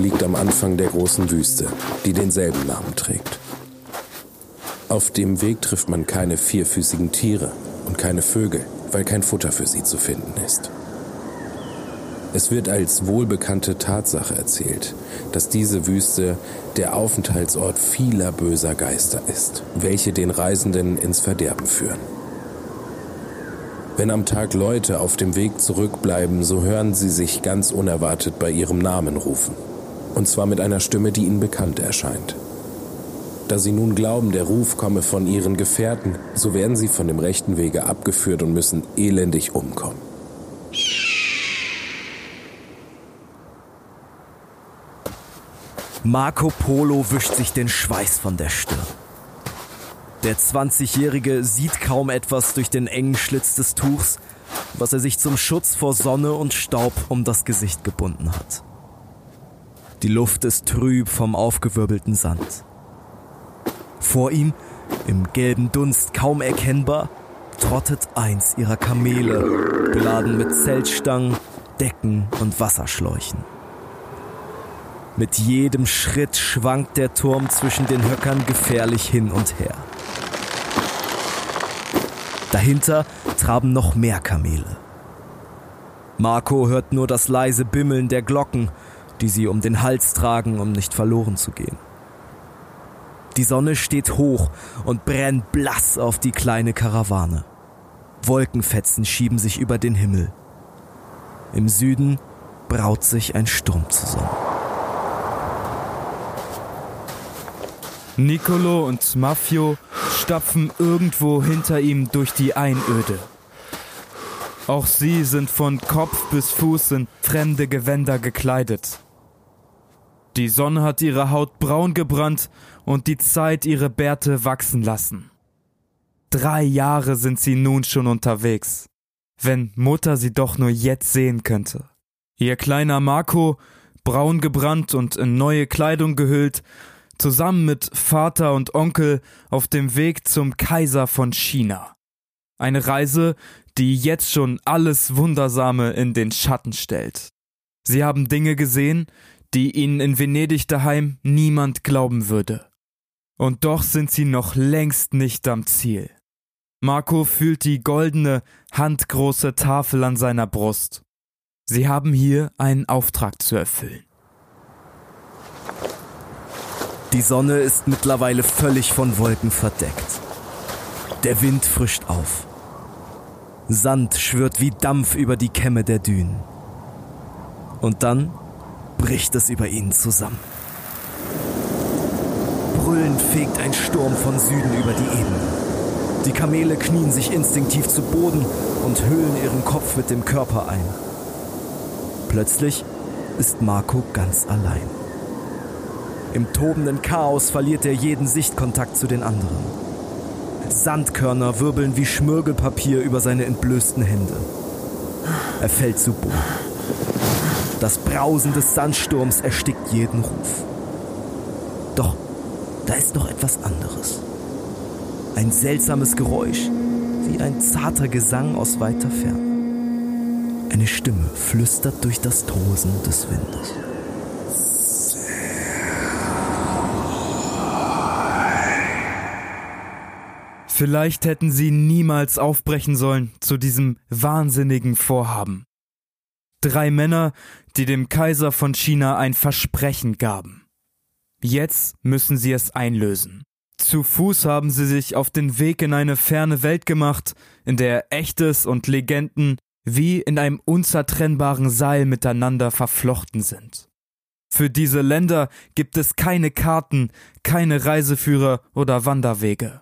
Liegt am Anfang der großen Wüste, die denselben Namen trägt. Auf dem Weg trifft man keine vierfüßigen Tiere und keine Vögel, weil kein Futter für sie zu finden ist. Es wird als wohlbekannte Tatsache erzählt, dass diese Wüste der Aufenthaltsort vieler böser Geister ist, welche den Reisenden ins Verderben führen. Wenn am Tag Leute auf dem Weg zurückbleiben, so hören sie sich ganz unerwartet bei ihrem Namen rufen. Und zwar mit einer Stimme, die ihnen bekannt erscheint. Da sie nun glauben, der Ruf komme von ihren Gefährten, so werden sie von dem rechten Wege abgeführt und müssen elendig umkommen. Marco Polo wischt sich den Schweiß von der Stirn. Der 20-Jährige sieht kaum etwas durch den engen Schlitz des Tuchs, was er sich zum Schutz vor Sonne und Staub um das Gesicht gebunden hat. Die Luft ist trüb vom aufgewirbelten Sand. Vor ihm, im gelben Dunst kaum erkennbar, trottet eins ihrer Kamele, beladen mit Zeltstangen, Decken und Wasserschläuchen. Mit jedem Schritt schwankt der Turm zwischen den Höckern gefährlich hin und her. Dahinter traben noch mehr Kamele. Marco hört nur das leise Bimmeln der Glocken, die sie um den Hals tragen, um nicht verloren zu gehen. Die Sonne steht hoch und brennt blass auf die kleine Karawane. Wolkenfetzen schieben sich über den Himmel. Im Süden braut sich ein Sturm zusammen. Nicolo und Mafio stapfen irgendwo hinter ihm durch die Einöde. Auch sie sind von Kopf bis Fuß in fremde Gewänder gekleidet. Die Sonne hat ihre Haut braun gebrannt und die Zeit ihre Bärte wachsen lassen. Drei Jahre sind sie nun schon unterwegs. Wenn Mutter sie doch nur jetzt sehen könnte. Ihr kleiner Marco, braun gebrannt und in neue Kleidung gehüllt, zusammen mit Vater und Onkel auf dem Weg zum Kaiser von China. Eine Reise, die jetzt schon alles Wundersame in den Schatten stellt. Sie haben Dinge gesehen, die ihnen in Venedig daheim niemand glauben würde. Und doch sind sie noch längst nicht am Ziel. Marco fühlt die goldene, handgroße Tafel an seiner Brust. Sie haben hier einen Auftrag zu erfüllen. Die Sonne ist mittlerweile völlig von Wolken verdeckt. Der Wind frischt auf. Sand schwirrt wie Dampf über die Kämme der Dünen. Und dann bricht es über ihnen zusammen. Brüllend fegt ein Sturm von Süden über die Ebene. Die Kamele knien sich instinktiv zu Boden und höhlen ihren Kopf mit dem Körper ein. Plötzlich ist Marco ganz allein. Im tobenden Chaos verliert er jeden Sichtkontakt zu den anderen. Sandkörner wirbeln wie Schmirgelpapier über seine entblößten Hände. Er fällt zu Boden. Das Brausen des Sandsturms erstickt jeden Ruf. Doch da ist noch etwas anderes. Ein seltsames Geräusch, wie ein zarter Gesang aus weiter Ferne. Eine Stimme flüstert durch das Tosen des Windes. Vielleicht hätten sie niemals aufbrechen sollen zu diesem wahnsinnigen Vorhaben. Drei Männer, die dem Kaiser von China ein Versprechen gaben. Jetzt müssen sie es einlösen. Zu Fuß haben sie sich auf den Weg in eine ferne Welt gemacht, in der Echtes und Legenden wie in einem unzertrennbaren Seil miteinander verflochten sind. Für diese Länder gibt es keine Karten, keine Reiseführer oder Wanderwege.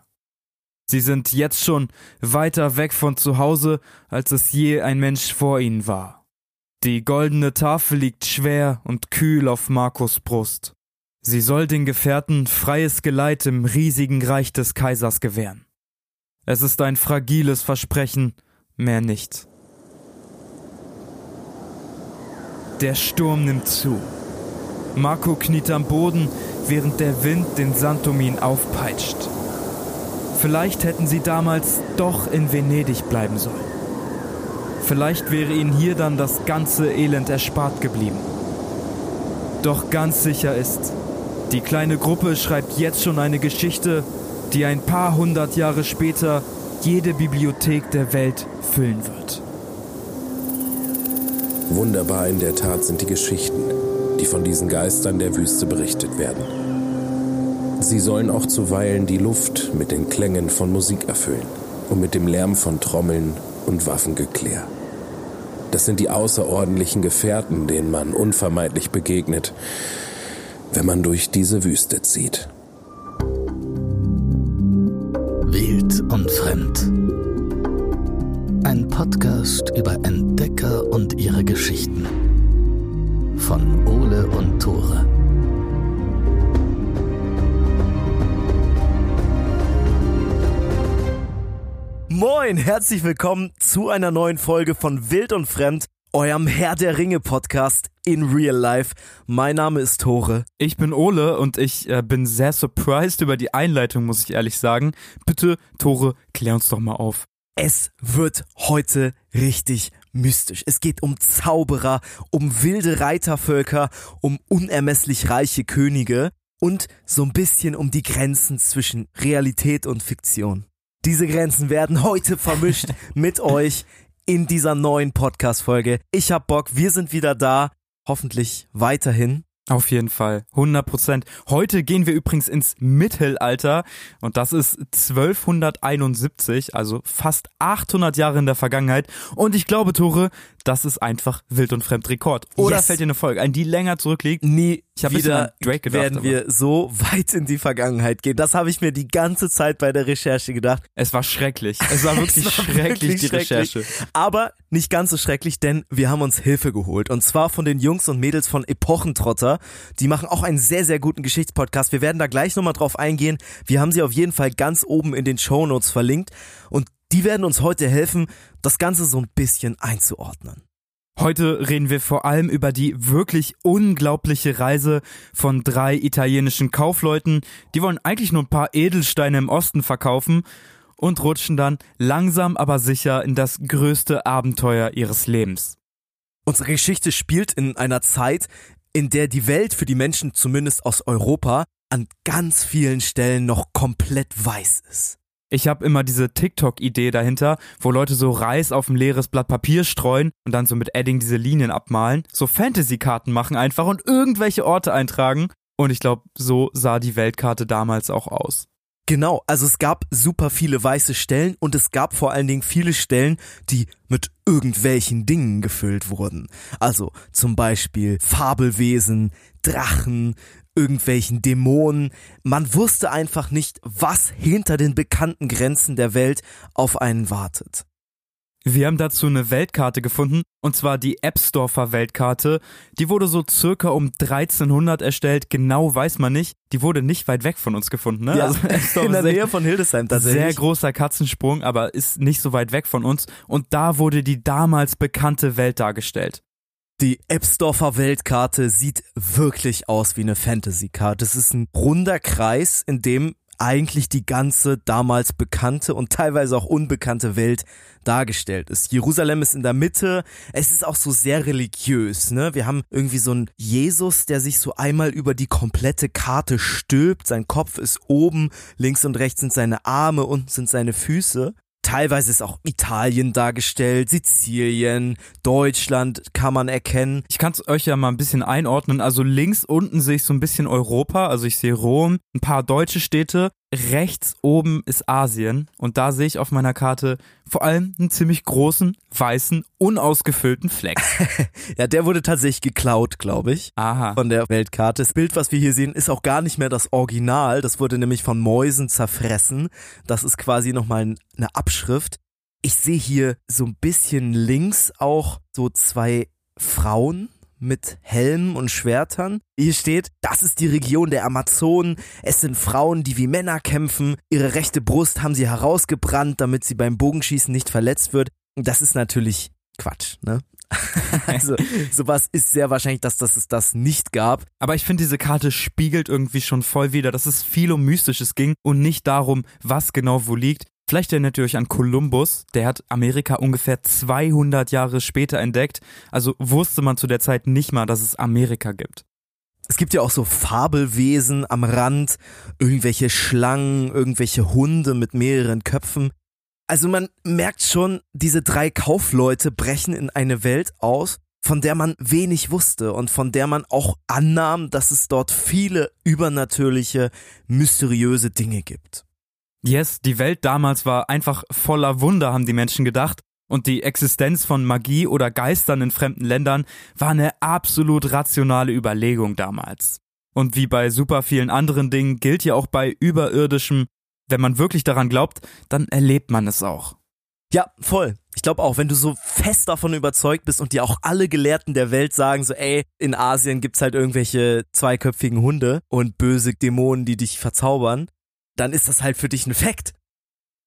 Sie sind jetzt schon weiter weg von zu Hause, als es je ein Mensch vor ihnen war. Die goldene Tafel liegt schwer und kühl auf Markus Brust. Sie soll den Gefährten freies Geleit im riesigen Reich des Kaisers gewähren. Es ist ein fragiles Versprechen, mehr nicht. Der Sturm nimmt zu. Marco kniet am Boden, während der Wind den Sand um ihn aufpeitscht. Vielleicht hätten sie damals doch in Venedig bleiben sollen. Vielleicht wäre ihnen hier dann das ganze Elend erspart geblieben. Doch ganz sicher ist, die kleine Gruppe schreibt jetzt schon eine Geschichte, die ein paar hundert Jahre später jede Bibliothek der Welt füllen wird. Wunderbar in der Tat sind die Geschichten, die von diesen Geistern der Wüste berichtet werden. Sie sollen auch zuweilen die Luft mit den Klängen von Musik erfüllen und mit dem Lärm von Trommeln und Waffengeklär. Das sind die außerordentlichen Gefährten, denen man unvermeidlich begegnet, wenn man durch diese Wüste zieht. Wild und Fremd. Ein Podcast über Entdecker und ihre Geschichten. Von Ole und Tore. Moin, herzlich willkommen zu einer neuen Folge von Wild und Fremd, eurem Herr der Ringe Podcast in Real Life. Mein Name ist Tore. Ich bin Ole und ich äh, bin sehr surprised über die Einleitung, muss ich ehrlich sagen. Bitte, Tore, klär uns doch mal auf. Es wird heute richtig mystisch. Es geht um Zauberer, um wilde Reitervölker, um unermesslich reiche Könige und so ein bisschen um die Grenzen zwischen Realität und Fiktion. Diese Grenzen werden heute vermischt mit euch in dieser neuen Podcast-Folge. Ich hab Bock, wir sind wieder da. Hoffentlich weiterhin. Auf jeden Fall, 100 Prozent. Heute gehen wir übrigens ins Mittelalter und das ist 1271, also fast 800 Jahre in der Vergangenheit. Und ich glaube, Tore, das ist einfach wild und fremd Rekord. Oder Yes. fällt dir eine Folge ein, die länger zurückliegt? Nie Ich hab wieder Drake gedacht, werden aber- wir so weit in die Vergangenheit gehen. Das habe ich mir die ganze Zeit bei der Recherche gedacht. Es war schrecklich. Es war wirklich Es war schrecklich, wirklich die schrecklich. Recherche. Aber nicht ganz so schrecklich, denn wir haben uns Hilfe geholt. Und zwar von den Jungs und Mädels von Epochentrotter. Die machen auch einen sehr, sehr guten Geschichtspodcast. Wir werden da gleich nochmal drauf eingehen. Wir haben sie auf jeden Fall ganz oben in den Shownotes verlinkt. Und die werden uns heute helfen, das Ganze so ein bisschen einzuordnen. Heute reden wir vor allem über die wirklich unglaubliche Reise von drei italienischen Kaufleuten. Die wollen eigentlich nur ein paar Edelsteine im Osten verkaufen und rutschen dann langsam aber sicher in das größte Abenteuer ihres Lebens. Unsere Geschichte spielt in einer Zeit, in der die Welt für die Menschen zumindest aus Europa an ganz vielen Stellen noch komplett weiß ist. Ich habe immer diese TikTok-Idee dahinter, wo Leute so Reis auf ein leeres Blatt Papier streuen und dann so mit Edding diese Linien abmalen, so Fantasy-Karten machen einfach und irgendwelche Orte eintragen. Und ich glaube, so sah die Weltkarte damals auch aus. Genau, also es gab super viele weiße Stellen und es gab vor allen Dingen viele Stellen, die mit irgendwelchen Dingen gefüllt wurden. Also zum Beispiel Fabelwesen, Drachen, irgendwelchen Dämonen. Man wusste einfach nicht, was hinter den bekannten Grenzen der Welt auf einen wartet. Wir haben dazu eine Weltkarte gefunden, und zwar die Ebsdorfer Weltkarte. Die wurde so circa um 1300 erstellt, genau weiß man nicht. Die wurde nicht weit weg von uns gefunden, ne? Also Ebsdorf in der Nähe von Hildesheim tatsächlich. Sehr großer Katzensprung, aber ist nicht so weit weg von uns. Und da wurde die damals bekannte Welt dargestellt. Die Ebsdorfer Weltkarte sieht wirklich aus wie eine Fantasy-Karte. Es ist ein runder Kreis, in dem eigentlich die ganze damals bekannte und teilweise auch unbekannte Welt dargestellt ist. Jerusalem ist in der Mitte. Es ist auch so sehr religiös, ne? Wir haben irgendwie so einen Jesus, der sich so einmal über die komplette Karte stülpt. Sein Kopf ist oben, links und rechts sind seine Arme, unten sind seine Füße. Teilweise ist auch Italien dargestellt, Sizilien, Deutschland kann man erkennen. Ich kann es euch ja mal ein bisschen einordnen. Also links unten sehe ich so ein bisschen Europa, also ich sehe Rom, ein paar deutsche Städte. Rechts oben ist Asien und da sehe ich auf meiner Karte vor allem einen ziemlich großen, weißen, unausgefüllten Fleck. Ja, der wurde tatsächlich geklaut, glaube ich. Aha. Von der Weltkarte. Das Bild, was wir hier sehen, ist auch gar nicht mehr das Original. Das wurde nämlich von Mäusen zerfressen. Das ist quasi nochmal eine Abschrift. Ich sehe hier so ein bisschen links auch so zwei Frauen mit Helmen und Schwertern. Hier steht, das ist die Region der Amazonen. Es sind Frauen, die wie Männer kämpfen. Ihre rechte Brust haben sie herausgebrannt, damit sie beim Bogenschießen nicht verletzt wird. Das ist natürlich Quatsch, ne? also sowas ist sehr wahrscheinlich, dass, dass es das nicht gab. Aber ich finde, diese Karte spiegelt irgendwie schon voll wieder, dass es viel um Mystisches ging und nicht darum, was genau wo liegt. Vielleicht erinnert ihr euch an Kolumbus, der hat Amerika ungefähr 200 Jahre später entdeckt, also wusste man zu der Zeit nicht mal, dass es Amerika gibt. Es gibt ja auch so Fabelwesen am Rand, irgendwelche Schlangen, irgendwelche Hunde mit mehreren Köpfen. Also man merkt schon, diese drei Kaufleute brechen in eine Welt aus, von der man wenig wusste und von der man auch annahm, dass es dort viele übernatürliche, mysteriöse Dinge gibt. Yes, die Welt damals war einfach voller Wunder, haben die Menschen gedacht. Und die Existenz von Magie oder Geistern in fremden Ländern war eine absolut rationale Überlegung damals. Und wie bei super vielen anderen Dingen gilt ja auch bei überirdischem, wenn man wirklich daran glaubt, dann erlebt man es auch. Ja, voll. Ich glaube auch, wenn du so fest davon überzeugt bist und dir auch alle Gelehrten der Welt sagen so, ey, in Asien gibt's halt irgendwelche zweiköpfigen Hunde und böse Dämonen, die dich verzaubern, dann ist das halt für dich ein Fakt.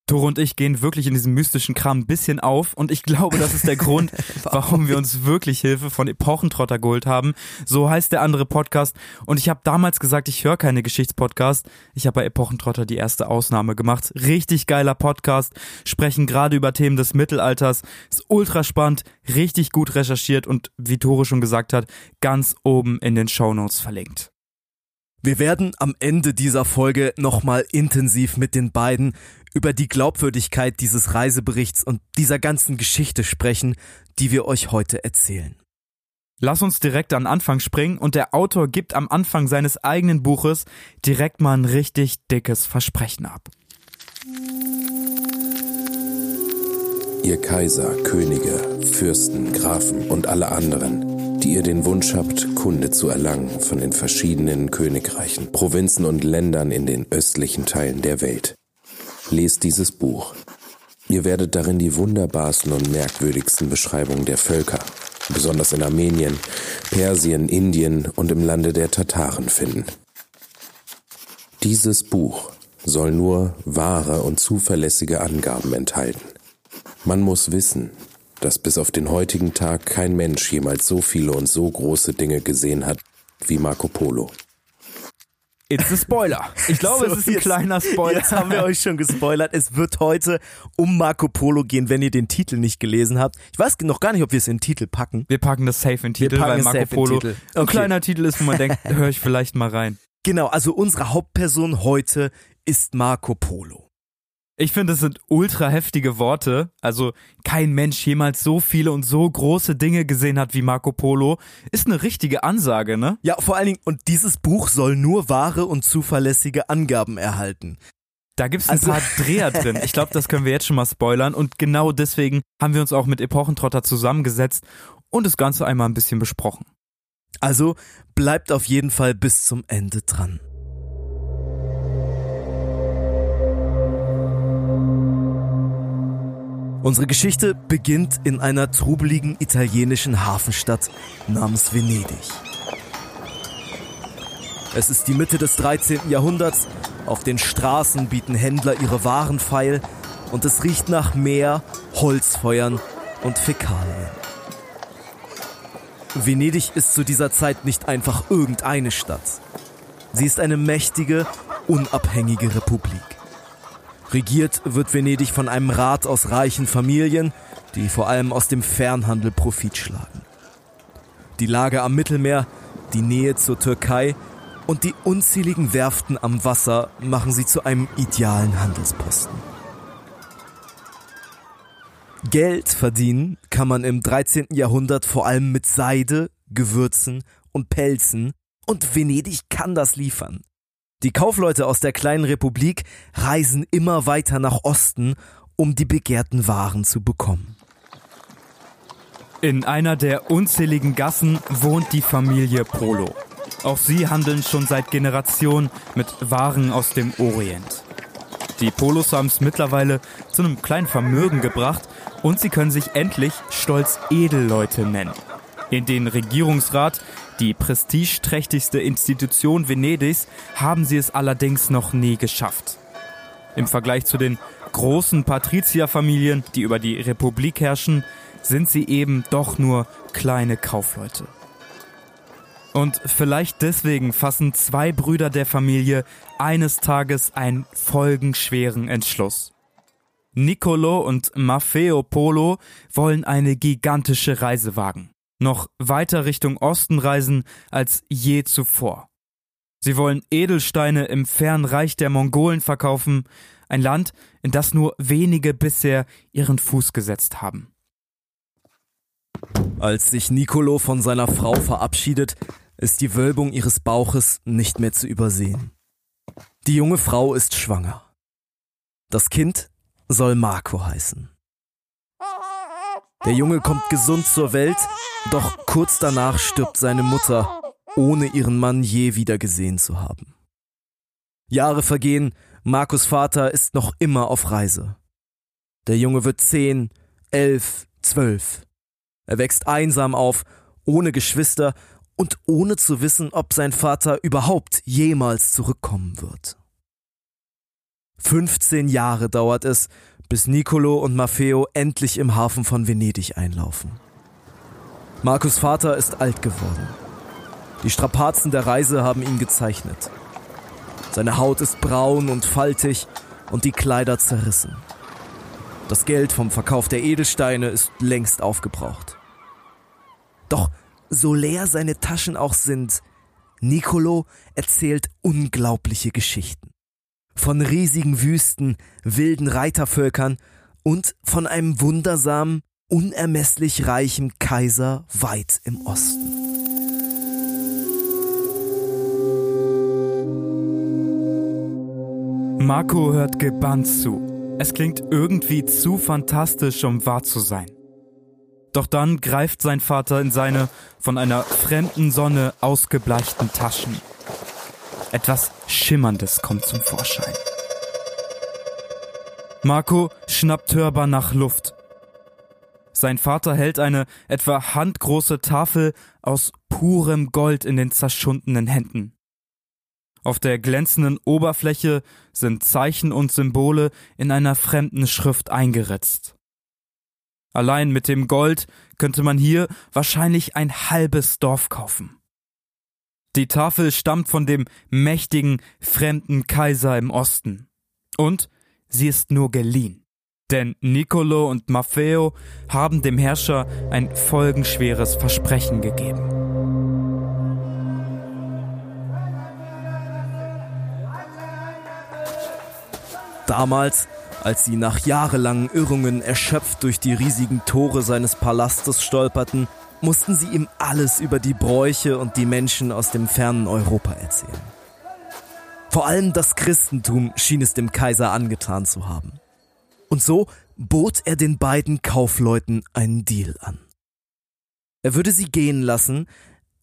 Tore und ich gehen wirklich in diesem mystischen Kram ein bisschen auf und ich glaube, das ist der Grund, warum wir uns wirklich Hilfe von Epochentrotter geholt haben. So heißt der andere Podcast und ich habe damals gesagt, ich höre keine Geschichtspodcast. Ich habe bei Epochentrotter die erste Ausnahme gemacht. Richtig geiler Podcast, sprechen gerade über Themen des Mittelalters, ist ultra spannend, richtig gut recherchiert und wie Tore schon gesagt hat, ganz oben in den Shownotes verlinkt. Wir werden am Ende dieser Folge nochmal intensiv mit den beiden über die Glaubwürdigkeit dieses Reiseberichts und dieser ganzen Geschichte sprechen, die wir euch heute erzählen. Lass uns direkt an Anfang springen und der Autor gibt am Anfang seines eigenen Buches direkt mal ein richtig dickes Versprechen ab. Ihr Kaiser, Könige, Fürsten, Grafen und alle anderen, die ihr den Wunsch habt, Kunde zu erlangen von den verschiedenen Königreichen, Provinzen und Ländern in den östlichen Teilen der Welt. Lest dieses Buch. Ihr werdet darin die wunderbarsten und merkwürdigsten Beschreibungen der Völker, besonders in Armenien, Persien, Indien und im Lande der Tataren finden. Dieses Buch soll nur wahre und zuverlässige Angaben enthalten. Man muss wissen, dass bis auf den heutigen Tag kein Mensch jemals so viele und so große Dinge gesehen hat wie Marco Polo. It's a Spoiler. Ich glaube, so, es ist ein jetzt, kleiner Spoiler. Jetzt haben wir euch schon gespoilert. Es wird heute um Marco Polo gehen, wenn ihr den Titel nicht gelesen habt. Ich weiß noch gar nicht, ob wir es in den Titel packen. Wir packen das safe in den Titel, weil Marco Polo okay. ein kleiner Titel ist, wo man denkt, höre ich vielleicht mal rein. Genau, also unsere Hauptperson heute ist Marco Polo. Ich finde, es sind ultra heftige Worte. Also kein Mensch jemals so viele und so große Dinge gesehen hat wie Marco Polo. Ist eine richtige Ansage, ne? Ja, vor allen Dingen, und dieses Buch soll nur wahre und zuverlässige Angaben erhalten. Da gibt's ein also, paar Dreher drin. Ich glaube, das können wir jetzt schon mal spoilern. Und genau deswegen haben wir uns auch mit Epochentrotter zusammengesetzt und das Ganze einmal ein bisschen besprochen. Also bleibt auf jeden Fall bis zum Ende dran. Unsere Geschichte beginnt in einer trubeligen italienischen Hafenstadt namens Venedig. Es ist die Mitte des 13. Jahrhunderts, auf den Straßen bieten Händler ihre Waren feil und es riecht nach Meer, Holzfeuern und Fäkalien. Venedig ist zu dieser Zeit nicht einfach irgendeine Stadt. Sie ist eine mächtige, unabhängige Republik. Regiert wird Venedig von einem Rat aus reichen Familien, die vor allem aus dem Fernhandel Profit schlagen. Die Lage am Mittelmeer, die Nähe zur Türkei und die unzähligen Werften am Wasser machen sie zu einem idealen Handelsposten. Geld verdienen kann man im 13. Jahrhundert vor allem mit Seide, Gewürzen und Pelzen und Venedig kann das liefern. Die Kaufleute aus der kleinen Republik reisen immer weiter nach Osten, um die begehrten Waren zu bekommen. In einer der unzähligen Gassen wohnt die Familie Polo. Auch sie handeln schon seit Generationen mit Waren aus dem Orient. Die Polos haben es mittlerweile zu einem kleinen Vermögen gebracht und sie können sich endlich stolz Edelleute nennen. In den Regierungsrat die prestigeträchtigste Institution Venedigs haben sie es allerdings noch nie geschafft. Im Vergleich zu den großen Patrizierfamilien, die über die Republik herrschen, sind sie eben doch nur kleine Kaufleute. Und vielleicht deswegen fassen zwei Brüder der Familie eines Tages einen folgenschweren Entschluss. Nicolo und Maffeo Polo wollen eine gigantische Reise wagen. Noch weiter Richtung Osten reisen als je zuvor. Sie wollen Edelsteine im fernen Reich der Mongolen verkaufen, ein Land, in das nur wenige bisher ihren Fuß gesetzt haben. Als sich Nicolo von seiner Frau verabschiedet, ist die Wölbung ihres Bauches nicht mehr zu übersehen. Die junge Frau ist schwanger. Das Kind soll Marco heißen. Der Junge kommt gesund zur Welt, doch kurz danach stirbt seine Mutter, ohne ihren Mann je wieder gesehen zu haben. Jahre vergehen, Markus Vater ist noch immer auf Reise. Der Junge wird zehn, elf, zwölf. Er wächst einsam auf, ohne Geschwister und ohne zu wissen, ob sein Vater überhaupt jemals zurückkommen wird. 15 Jahre dauert es, bis Nicolo und Maffeo endlich im Hafen von Venedig einlaufen. Markus Vater ist alt geworden. Die Strapazen der Reise haben ihn gezeichnet. Seine Haut ist braun und faltig und die Kleider zerrissen. Das Geld vom Verkauf der Edelsteine ist längst aufgebraucht. Doch so leer seine Taschen auch sind, Nicolo erzählt unglaubliche Geschichten von riesigen Wüsten, wilden Reitervölkern und von einem wundersamen, unermesslich reichen Kaiser weit im Osten. Marco hört gebannt zu. Es klingt irgendwie zu fantastisch, um wahr zu sein. Doch dann greift sein Vater in seine von einer fremden Sonne ausgebleichten Taschen. Etwas Schimmerndes kommt zum Vorschein. Marco schnappt hörbar nach Luft. Sein Vater hält eine etwa handgroße Tafel aus purem Gold in den zerschundenen Händen. Auf der glänzenden Oberfläche sind Zeichen und Symbole in einer fremden Schrift eingeritzt. Allein mit dem Gold könnte man hier wahrscheinlich ein halbes Dorf kaufen. Die Tafel stammt von dem mächtigen, fremden Kaiser im Osten. Und sie ist nur geliehen. Denn Nicolo und Maffeo haben dem Herrscher ein folgenschweres Versprechen gegeben. Damals, als sie nach jahrelangen Irrungen erschöpft durch die riesigen Tore seines Palastes stolperten, mussten sie ihm alles über die Bräuche und die Menschen aus dem fernen Europa erzählen. Vor allem das Christentum schien es dem Kaiser angetan zu haben. Und so bot er den beiden Kaufleuten einen Deal an. Er würde sie gehen lassen,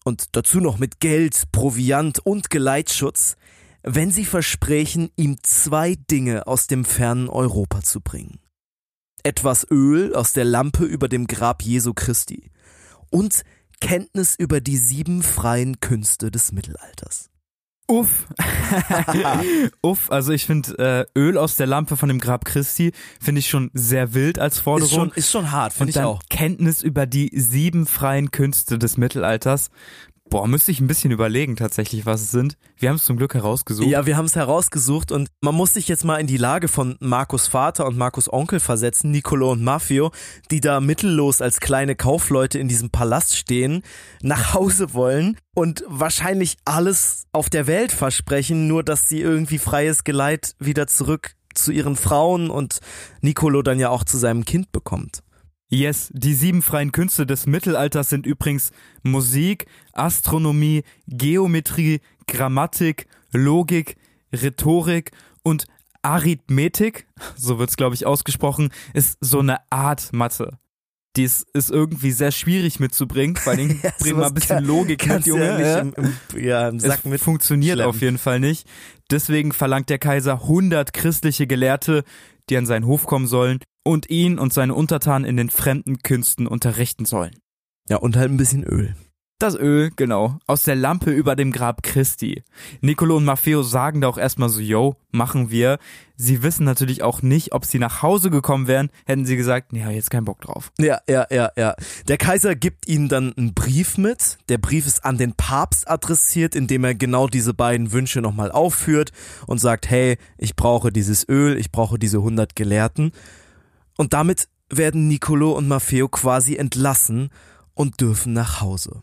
und dazu noch mit Geld, Proviant und Geleitschutz, wenn sie versprechen, ihm zwei Dinge aus dem fernen Europa zu bringen. Etwas Öl aus der Lampe über dem Grab Jesu Christi und Kenntnis über die sieben freien Künste des Mittelalters. Uff. Uff, also ich finde äh, Öl aus der Lampe von dem Grab Christi finde ich schon sehr wild als Forderung. Ist schon, ist schon hart, finde ich auch. Kenntnis über die sieben freien Künste des Mittelalters. Boah, müsste ich ein bisschen überlegen tatsächlich, was es sind. Wir haben es zum Glück herausgesucht. Ja, wir haben es herausgesucht und man muss sich jetzt mal in die Lage von Markus Vater und Markus Onkel versetzen, Nicolo und Mafio, die da mittellos als kleine Kaufleute in diesem Palast stehen, nach Hause wollen und wahrscheinlich alles auf der Welt versprechen, nur dass sie irgendwie freies Geleit wieder zurück zu ihren Frauen und Nicolo dann ja auch zu seinem Kind bekommt. Yes, die sieben freien Künste des Mittelalters sind übrigens Musik, Astronomie, Geometrie, Grammatik, Logik, Rhetorik und Arithmetik, so wird's glaube ich ausgesprochen, ist so eine Art Mathe. Die ist, ist irgendwie sehr schwierig mitzubringen, vor allem ja, bring mal ein bisschen kann, Logik mit, Junge. Ja, im, im, ja, im Sack es mit funktioniert schlemmen. auf jeden Fall nicht. Deswegen verlangt der Kaiser 100 christliche Gelehrte, die an seinen Hof kommen sollen und ihn und seine Untertanen in den fremden Künsten unterrichten sollen. Ja, und halt ein bisschen Öl. Das Öl, genau, aus der Lampe über dem Grab Christi. Nicolo und Maffeo sagen da auch erstmal so, yo, machen wir. Sie wissen natürlich auch nicht, ob sie nach Hause gekommen wären, hätten sie gesagt, nee, jetzt keinen Bock drauf. Ja, ja, ja, ja. Der Kaiser gibt ihnen dann einen Brief mit. Der Brief ist an den Papst adressiert, indem er genau diese beiden Wünsche nochmal aufführt und sagt, hey, ich brauche dieses Öl, ich brauche diese 100 Gelehrten. Und damit werden Nicolo und Maffeo quasi entlassen und dürfen nach Hause.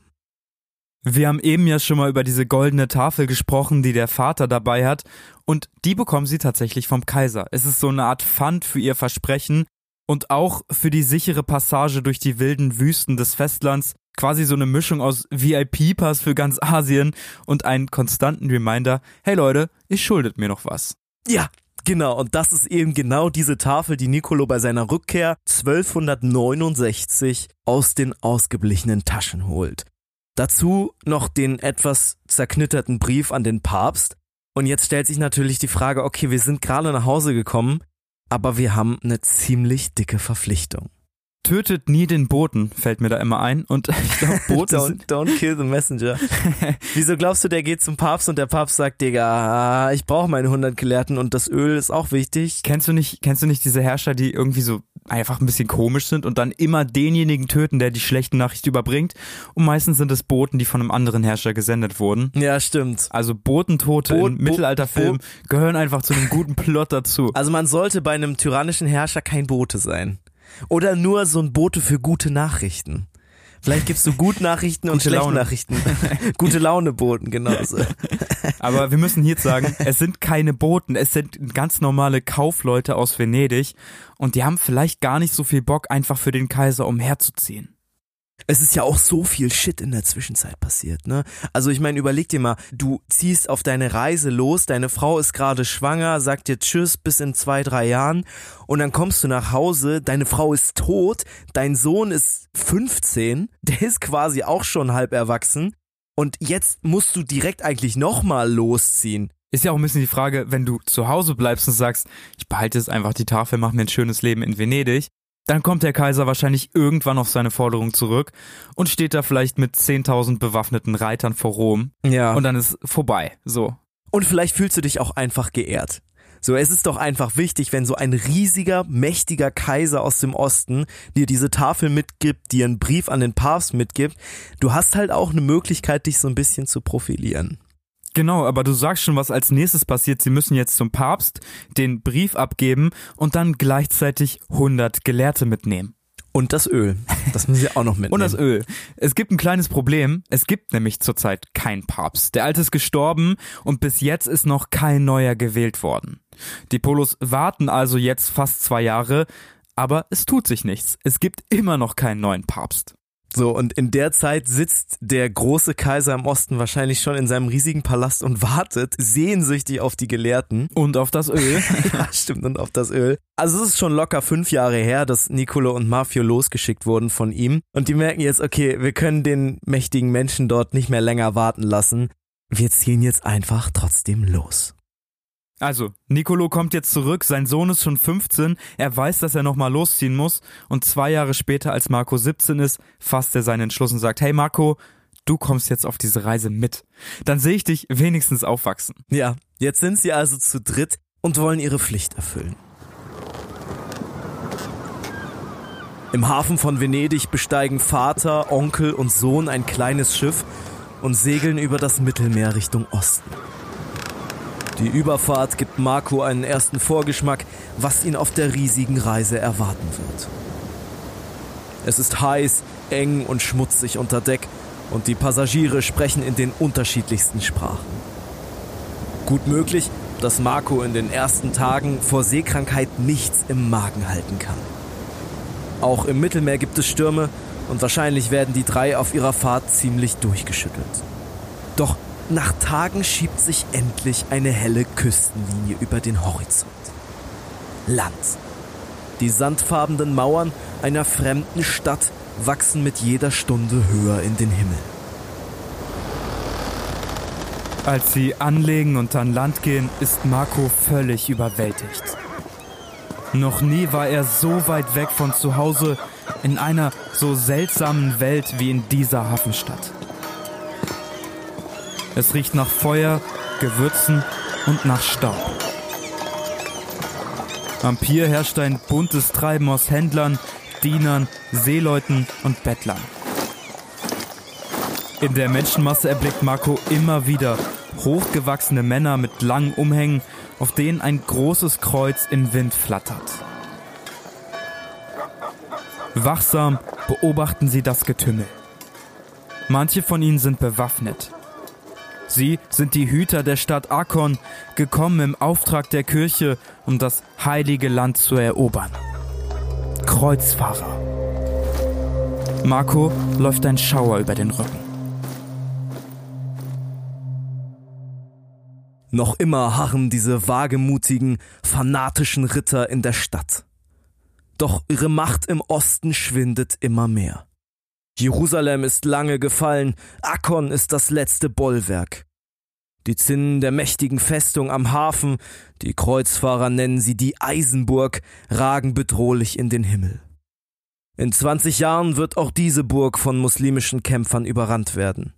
Wir haben eben ja schon mal über diese goldene Tafel gesprochen, die der Vater dabei hat, und die bekommen sie tatsächlich vom Kaiser. Es ist so eine Art Pfand für ihr Versprechen und auch für die sichere Passage durch die wilden Wüsten des Festlands, quasi so eine Mischung aus VIP-Pass für ganz Asien und einen konstanten Reminder, hey Leute, ihr schuldet mir noch was. Ja, Genau, und das ist eben genau diese Tafel, die Nicolo bei seiner Rückkehr 1269 aus den ausgeblichenen Taschen holt. Dazu noch den etwas zerknitterten Brief an den Papst. Und jetzt stellt sich natürlich die Frage, okay, wir sind gerade nach Hause gekommen, aber wir haben eine ziemlich dicke Verpflichtung. Tötet nie den Boten, fällt mir da immer ein. Und ich glaube, Boten. don't, don't kill the messenger. Wieso glaubst du, der geht zum Papst und der Papst sagt, Digga, ich brauche meine 100 Gelehrten und das Öl ist auch wichtig? Kennst du nicht, kennst du nicht diese Herrscher, die irgendwie so einfach ein bisschen komisch sind und dann immer denjenigen töten, der die schlechten Nachrichten überbringt? Und meistens sind es Boten, die von einem anderen Herrscher gesendet wurden. Ja, stimmt. Also Botentote Bo- in Bo- Mittelalterfilmen gehören einfach zu einem guten Plot dazu. Also man sollte bei einem tyrannischen Herrscher kein Bote sein. Oder nur so ein Bote für gute Nachrichten. Vielleicht gibst du gut Nachrichten und schlechte Laune. Nachrichten. gute Laune Boten, genauso. Aber wir müssen hier jetzt sagen, es sind keine Boten, es sind ganz normale Kaufleute aus Venedig und die haben vielleicht gar nicht so viel Bock, einfach für den Kaiser umherzuziehen. Es ist ja auch so viel Shit in der Zwischenzeit passiert, ne? Also ich meine, überleg dir mal, du ziehst auf deine Reise los, deine Frau ist gerade schwanger, sagt dir Tschüss bis in zwei, drei Jahren und dann kommst du nach Hause, deine Frau ist tot, dein Sohn ist 15, der ist quasi auch schon halb erwachsen und jetzt musst du direkt eigentlich nochmal losziehen. Ist ja auch ein bisschen die Frage, wenn du zu Hause bleibst und sagst, ich behalte jetzt einfach die Tafel, mach mir ein schönes Leben in Venedig, dann kommt der Kaiser wahrscheinlich irgendwann auf seine Forderung zurück und steht da vielleicht mit 10.000 bewaffneten Reitern vor Rom Ja. und dann ist vorbei. So. und vielleicht fühlst du dich auch einfach geehrt. So, es ist doch einfach wichtig, wenn so ein riesiger, mächtiger Kaiser aus dem Osten dir diese Tafel mitgibt, dir einen Brief an den Papst mitgibt. Du hast halt auch eine Möglichkeit, dich so ein bisschen zu profilieren. Genau, aber du sagst schon, was als nächstes passiert. Sie müssen jetzt zum Papst den Brief abgeben und dann gleichzeitig 100 Gelehrte mitnehmen. Und das Öl. Das müssen sie auch noch mitnehmen. Und das Öl. Es gibt ein kleines Problem. Es gibt nämlich zurzeit keinen Papst. Der Alte ist gestorben und bis jetzt ist noch kein neuer gewählt worden. Die Polos warten also jetzt fast zwei Jahre, aber es tut sich nichts. Es gibt immer noch keinen neuen Papst. So, und in der Zeit sitzt der große Kaiser im Osten wahrscheinlich schon in seinem riesigen Palast und wartet sehnsüchtig auf die Gelehrten. Und auf das Öl. ja, stimmt, und auf das Öl. Also es ist schon locker fünf Jahre her, dass Nicolo und Mafio losgeschickt wurden von ihm. Und die merken jetzt, okay, wir können den mächtigen Menschen dort nicht mehr länger warten lassen. Wir ziehen jetzt einfach trotzdem los. Also, Nicolo kommt jetzt zurück, sein Sohn ist schon 15, er weiß, dass er nochmal losziehen muss und zwei Jahre später, als Marco 17 ist, fasst er seinen Entschluss und sagt, hey Marco, du kommst jetzt auf diese Reise mit. Dann sehe ich dich wenigstens aufwachsen. Ja, jetzt sind sie also zu dritt und wollen ihre Pflicht erfüllen. Im Hafen von Venedig besteigen Vater, Onkel und Sohn ein kleines Schiff und segeln über das Mittelmeer Richtung Osten. Die Überfahrt gibt Marco einen ersten Vorgeschmack, was ihn auf der riesigen Reise erwarten wird. Es ist heiß, eng und schmutzig unter Deck und die Passagiere sprechen in den unterschiedlichsten Sprachen. Gut möglich, dass Marco in den ersten Tagen vor Seekrankheit nichts im Magen halten kann. Auch im Mittelmeer gibt es Stürme und wahrscheinlich werden die drei auf ihrer Fahrt ziemlich durchgeschüttelt. Doch nach Tagen schiebt sich endlich eine helle Küstenlinie über den Horizont. Land. Die sandfarbenen Mauern einer fremden Stadt wachsen mit jeder Stunde höher in den Himmel. Als sie anlegen und an Land gehen, ist Marco völlig überwältigt. Noch nie war er so weit weg von zu Hause in einer so seltsamen Welt wie in dieser Hafenstadt. Es riecht nach Feuer, Gewürzen und nach Staub. Am Pier herrscht ein buntes Treiben aus Händlern, Dienern, Seeleuten und Bettlern. In der Menschenmasse erblickt Marco immer wieder hochgewachsene Männer mit langen Umhängen, auf denen ein großes Kreuz im Wind flattert. Wachsam beobachten sie das Getümmel. Manche von ihnen sind bewaffnet. Sie sind die Hüter der Stadt Akkon, gekommen im Auftrag der Kirche, um das heilige Land zu erobern. Kreuzfahrer. Marco läuft ein Schauer über den Rücken. Noch immer harren diese wagemutigen, fanatischen Ritter in der Stadt. Doch ihre Macht im Osten schwindet immer mehr. Jerusalem ist lange gefallen, Akkon ist das letzte Bollwerk. Die Zinnen der mächtigen Festung am Hafen, die Kreuzfahrer nennen sie die Eisenburg, ragen bedrohlich in den Himmel. In 20 Jahren wird auch diese Burg von muslimischen Kämpfern überrannt werden.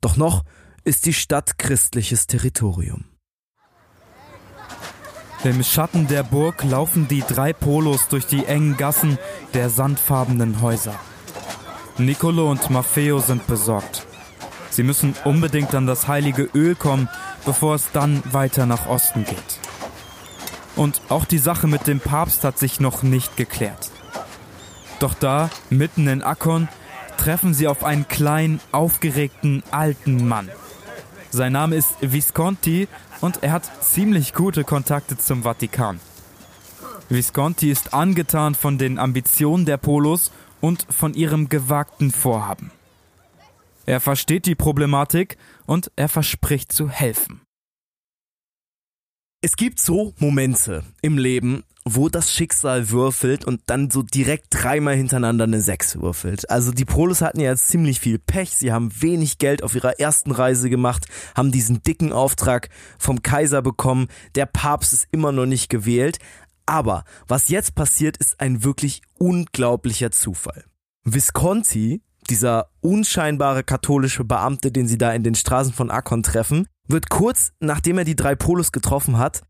Doch noch ist die Stadt christliches Territorium. Im Schatten der Burg laufen die drei Polos durch die engen Gassen der sandfarbenen Häuser. Nicolo und Maffeo sind besorgt. Sie müssen unbedingt an das heilige Öl kommen, bevor es dann weiter nach Osten geht. Und auch die Sache mit dem Papst hat sich noch nicht geklärt. Doch da, mitten in Akkon, treffen sie auf einen kleinen, aufgeregten, alten Mann. Sein Name ist Visconti und er hat ziemlich gute Kontakte zum Vatikan. Visconti ist angetan von den Ambitionen der Polos und von ihrem gewagten Vorhaben. Er versteht die Problematik und er verspricht zu helfen. Es gibt so Momente im Leben, wo das Schicksal würfelt und dann so direkt dreimal hintereinander eine Sechs würfelt. Also die Polos hatten ja jetzt ziemlich viel Pech. Sie haben wenig Geld auf ihrer ersten Reise gemacht, haben diesen dicken Auftrag vom Kaiser bekommen. Der Papst ist immer noch nicht gewählt. Aber was jetzt passiert, ist ein wirklich unglaublicher Zufall. Visconti, dieser unscheinbare katholische Beamte, den sie da in den Straßen von Akkon treffen, wird kurz nachdem er die drei Polos getroffen hat,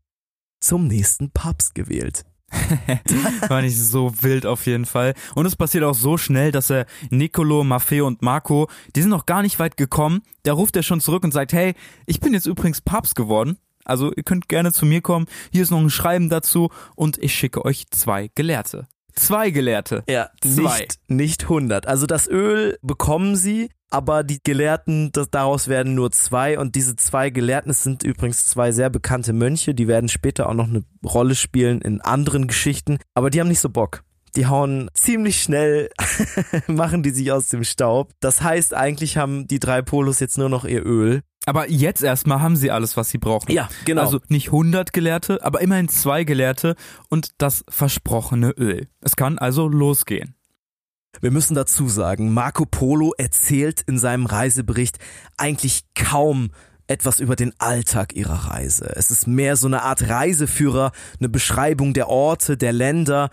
zum nächsten Papst gewählt. War nicht so wild auf jeden Fall. Und es passiert auch so schnell, dass er Nicolo, Maffeo und Marco, die sind noch gar nicht weit gekommen. Da ruft er schon zurück und sagt, hey, ich bin jetzt übrigens Papst geworden. Also ihr könnt gerne zu mir kommen. Hier ist noch ein Schreiben dazu und ich schicke euch zwei Gelehrte. Zwei Gelehrte. Ja, Zwei. nicht, nicht 100. Also das Öl bekommen sie, aber die Gelehrten, das, daraus werden nur zwei und diese zwei Gelehrten, es sind übrigens zwei sehr bekannte Mönche, die werden später auch noch eine Rolle spielen in anderen Geschichten, aber die haben nicht so Bock. Die hauen ziemlich schnell, machen die sich aus dem Staub. Das heißt, eigentlich haben die drei Polos jetzt nur noch ihr Öl. Aber jetzt erstmal haben sie alles, was sie brauchen. Ja, genau. Also nicht 100 Gelehrte, aber immerhin zwei Gelehrte und das versprochene Öl. Es kann also losgehen. Wir müssen dazu sagen, Marco Polo erzählt in seinem Reisebericht eigentlich kaum etwas über den Alltag ihrer Reise. Es ist mehr so eine Art Reiseführer, eine Beschreibung der Orte, der Länder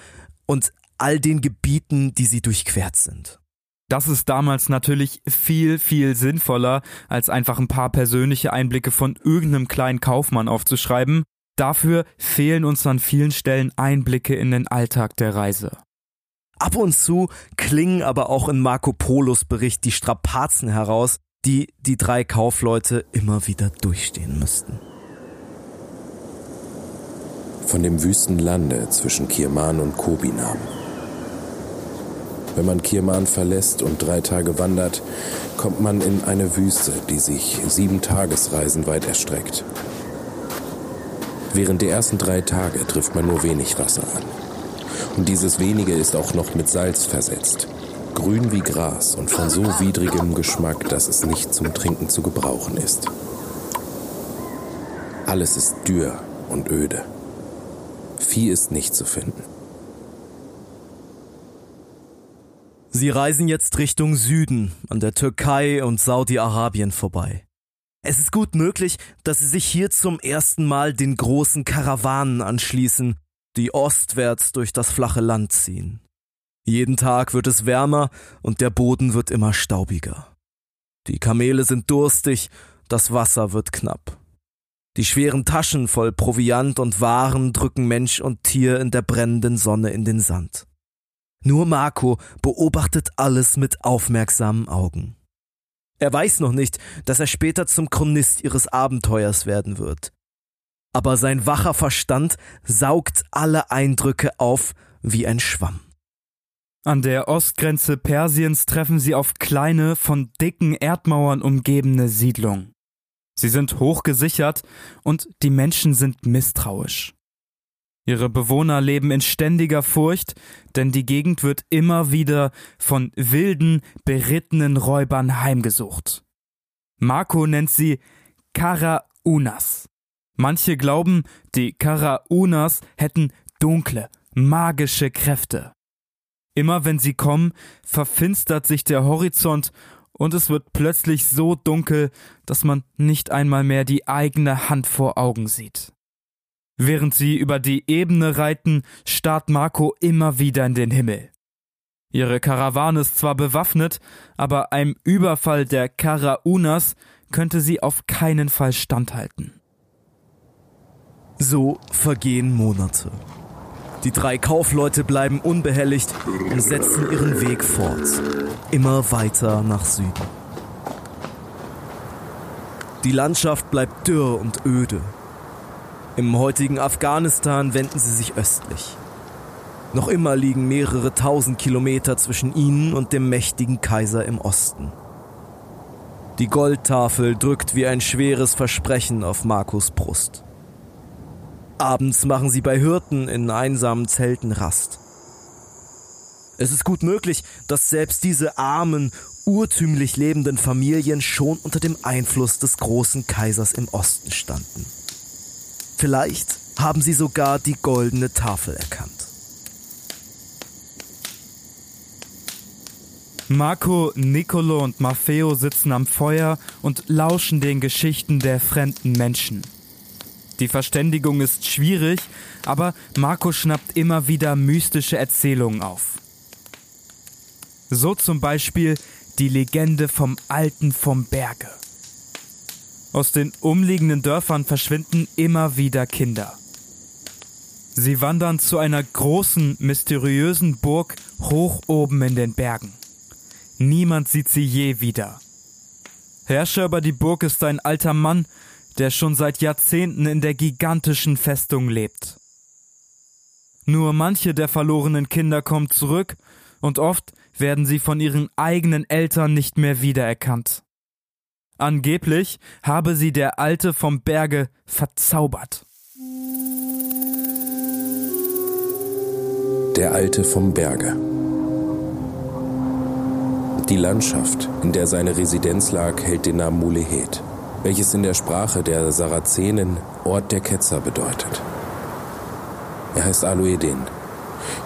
und all den Gebieten, die sie durchquert sind. Das ist damals natürlich viel, viel sinnvoller, als einfach ein paar persönliche Einblicke von irgendeinem kleinen Kaufmann aufzuschreiben. Dafür fehlen uns an vielen Stellen Einblicke in den Alltag der Reise. Ab und zu klingen aber auch in Marco Polos Bericht die Strapazen heraus, die die drei Kaufleute immer wieder durchstehen müssten. Von dem wüsten Lande zwischen Kirman und Kobinam. Wenn man Kirman verlässt und drei Tage wandert, kommt man in eine Wüste, die sich sieben Tagesreisen weit erstreckt. Während der ersten drei Tage trifft man nur wenig Wasser an. Und dieses wenige ist auch noch mit Salz versetzt. Grün wie Gras und von so widrigem Geschmack, dass es nicht zum Trinken zu gebrauchen ist. Alles ist dürr und öde. Vieh ist nicht zu finden. Sie reisen jetzt Richtung Süden, an der Türkei und Saudi-Arabien vorbei. Es ist gut möglich, dass sie sich hier zum ersten Mal den großen Karawanen anschließen, die ostwärts durch das flache Land ziehen. Jeden Tag wird es wärmer und der Boden wird immer staubiger. Die Kamele sind durstig, das Wasser wird knapp. Die schweren Taschen voll Proviant und Waren drücken Mensch und Tier in der brennenden Sonne in den Sand. Nur Marco beobachtet alles mit aufmerksamen Augen. Er weiß noch nicht, dass er später zum Chronist ihres Abenteuers werden wird. Aber sein wacher Verstand saugt alle Eindrücke auf wie ein Schwamm. An der Ostgrenze Persiens treffen sie auf kleine, von dicken Erdmauern umgebene Siedlungen. Sie sind hoch gesichert und die Menschen sind misstrauisch. Ihre Bewohner leben in ständiger Furcht, denn die Gegend wird immer wieder von wilden, berittenen Räubern heimgesucht. Marco nennt sie Karaunas. Manche glauben, die Karaunas hätten dunkle, magische Kräfte. Immer wenn sie kommen, verfinstert sich der Horizont und es wird plötzlich so dunkel, dass man nicht einmal mehr die eigene Hand vor Augen sieht. Während sie über die Ebene reiten, starrt Marco immer wieder in den Himmel. Ihre Karawane ist zwar bewaffnet, aber einem Überfall der Karaunas könnte sie auf keinen Fall standhalten. So vergehen Monate. Die drei Kaufleute bleiben unbehelligt und setzen ihren Weg fort, immer weiter nach Süden. Die Landschaft bleibt dürr und öde. Im heutigen Afghanistan wenden sie sich östlich. Noch immer liegen mehrere tausend Kilometer zwischen ihnen und dem mächtigen Kaiser im Osten. Die Goldtafel drückt wie ein schweres Versprechen auf Markus Brust. Abends machen sie bei Hirten in einsamen Zelten Rast. Es ist gut möglich, dass selbst diese armen, urtümlich lebenden Familien schon unter dem Einfluss des großen Kaisers im Osten standen. Vielleicht haben sie sogar die goldene Tafel erkannt. Marco, Nicolo und Maffeo sitzen am Feuer und lauschen den Geschichten der fremden Menschen. Die Verständigung ist schwierig, aber Marco schnappt immer wieder mystische Erzählungen auf. So zum Beispiel die Legende vom Alten vom Berge. Aus den umliegenden Dörfern verschwinden immer wieder Kinder. Sie wandern zu einer großen, mysteriösen Burg hoch oben in den Bergen. Niemand sieht sie je wieder. Herrscher über die Burg ist ein alter Mann, der schon seit Jahrzehnten in der gigantischen Festung lebt. Nur manche der verlorenen Kinder kommen zurück und oft werden sie von ihren eigenen Eltern nicht mehr wiedererkannt. Angeblich habe sie der Alte vom Berge verzaubert. Der Alte vom Berge. Die Landschaft, in der seine Residenz lag, hält den Namen Mulehet welches in der Sprache der Sarazenen Ort der Ketzer bedeutet. Er heißt Aluedin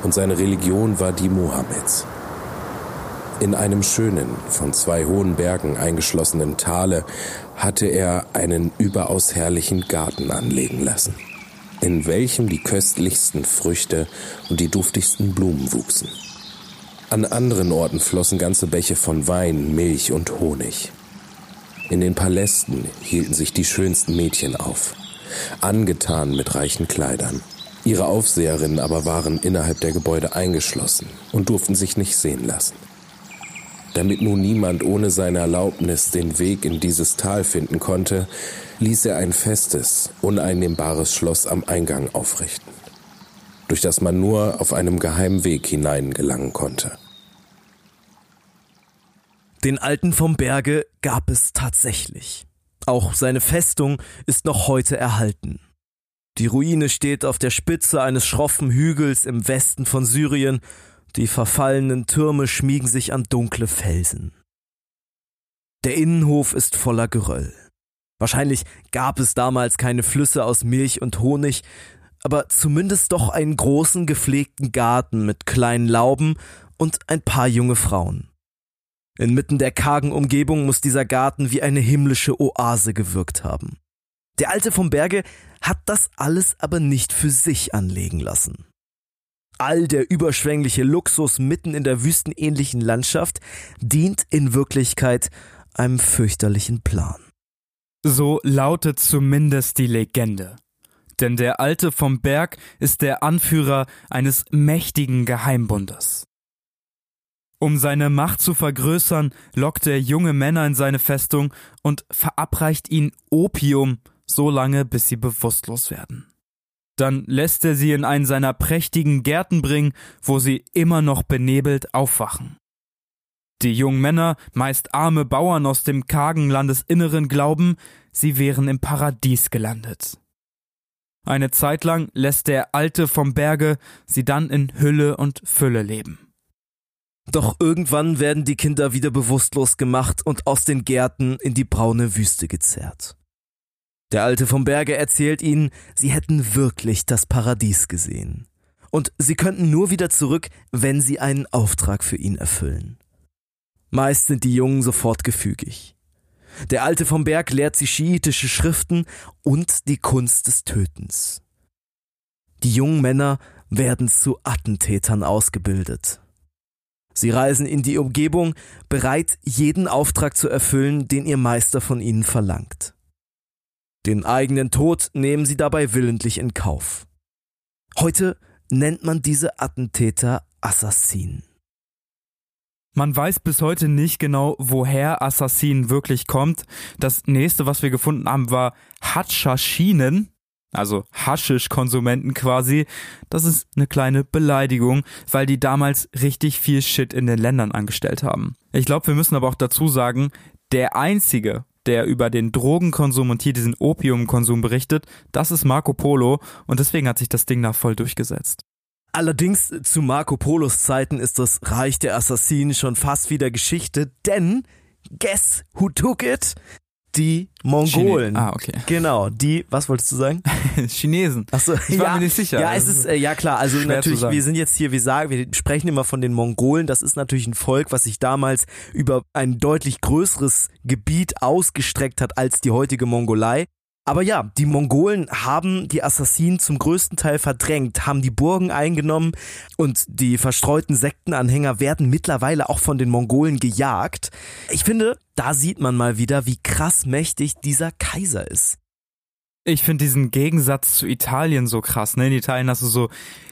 und seine Religion war die Mohammeds. In einem schönen, von zwei hohen Bergen eingeschlossenen Tale hatte er einen überaus herrlichen Garten anlegen lassen, in welchem die köstlichsten Früchte und die duftigsten Blumen wuchsen. An anderen Orten flossen ganze Bäche von Wein, Milch und Honig. In den Palästen hielten sich die schönsten Mädchen auf, angetan mit reichen Kleidern. Ihre Aufseherinnen aber waren innerhalb der Gebäude eingeschlossen und durften sich nicht sehen lassen. Damit nun niemand ohne seine Erlaubnis den Weg in dieses Tal finden konnte, ließ er ein festes, uneinnehmbares Schloss am Eingang aufrichten, durch das man nur auf einem geheimen Weg hinein gelangen konnte. Den Alten vom Berge gab es tatsächlich. Auch seine Festung ist noch heute erhalten. Die Ruine steht auf der Spitze eines schroffen Hügels im Westen von Syrien, die verfallenen Türme schmiegen sich an dunkle Felsen. Der Innenhof ist voller Geröll. Wahrscheinlich gab es damals keine Flüsse aus Milch und Honig, aber zumindest doch einen großen gepflegten Garten mit kleinen Lauben und ein paar junge Frauen. Inmitten der kargen Umgebung muss dieser Garten wie eine himmlische Oase gewirkt haben. Der Alte vom Berge hat das alles aber nicht für sich anlegen lassen. All der überschwängliche Luxus mitten in der wüstenähnlichen Landschaft dient in Wirklichkeit einem fürchterlichen Plan. So lautet zumindest die Legende. Denn der Alte vom Berg ist der Anführer eines mächtigen Geheimbundes. Um seine Macht zu vergrößern, lockt er junge Männer in seine Festung und verabreicht ihnen Opium, so lange bis sie bewusstlos werden. Dann lässt er sie in einen seiner prächtigen Gärten bringen, wo sie immer noch benebelt aufwachen. Die jungen Männer, meist arme Bauern aus dem kargen Landesinneren, glauben, sie wären im Paradies gelandet. Eine Zeit lang lässt der Alte vom Berge sie dann in Hülle und Fülle leben. Doch irgendwann werden die Kinder wieder bewusstlos gemacht und aus den Gärten in die braune Wüste gezerrt. Der Alte vom Berge erzählt ihnen, sie hätten wirklich das Paradies gesehen. Und sie könnten nur wieder zurück, wenn sie einen Auftrag für ihn erfüllen. Meist sind die Jungen sofort gefügig. Der Alte vom Berg lehrt sie schiitische Schriften und die Kunst des Tötens. Die jungen Männer werden zu Attentätern ausgebildet. Sie reisen in die Umgebung, bereit, jeden Auftrag zu erfüllen, den ihr Meister von ihnen verlangt. Den eigenen Tod nehmen sie dabei willentlich in Kauf. Heute nennt man diese Attentäter Assassinen. Man weiß bis heute nicht genau, woher Assassin wirklich kommt. Das nächste, was wir gefunden haben, war Hatschashinen, also Haschisch-Konsumenten quasi, das ist eine kleine Beleidigung, weil die damals richtig viel Shit in den Ländern angestellt haben. Ich glaube, wir müssen aber auch dazu sagen, der einzige, der über den Drogenkonsum und hier diesen Opiumkonsum berichtet, das ist Marco Polo und deswegen hat sich das Ding da voll durchgesetzt. Allerdings zu Marco Polos Zeiten ist das Reich der Assassinen schon fast wieder Geschichte, denn guess who took it? Die Mongolen. Chine ah, okay. Genau, die, was wolltest du sagen? Chinesen. Achso, ich war ja, mir nicht sicher. Ja, es ist, äh, ja klar, also natürlich, wir sind jetzt hier, wir sagen, wir sprechen immer von den Mongolen, das ist natürlich ein Volk, was sich damals über ein deutlich größeres Gebiet ausgestreckt hat als die heutige Mongolei. Aber ja, die Mongolen haben die Assassinen zum größten Teil verdrängt, haben die Burgen eingenommen und die verstreuten Sektenanhänger werden mittlerweile auch von den Mongolen gejagt. Ich finde, da sieht man mal wieder, wie krass mächtig dieser Kaiser ist. Ich finde diesen Gegensatz zu Italien so krass. Ne? In Italien hast du so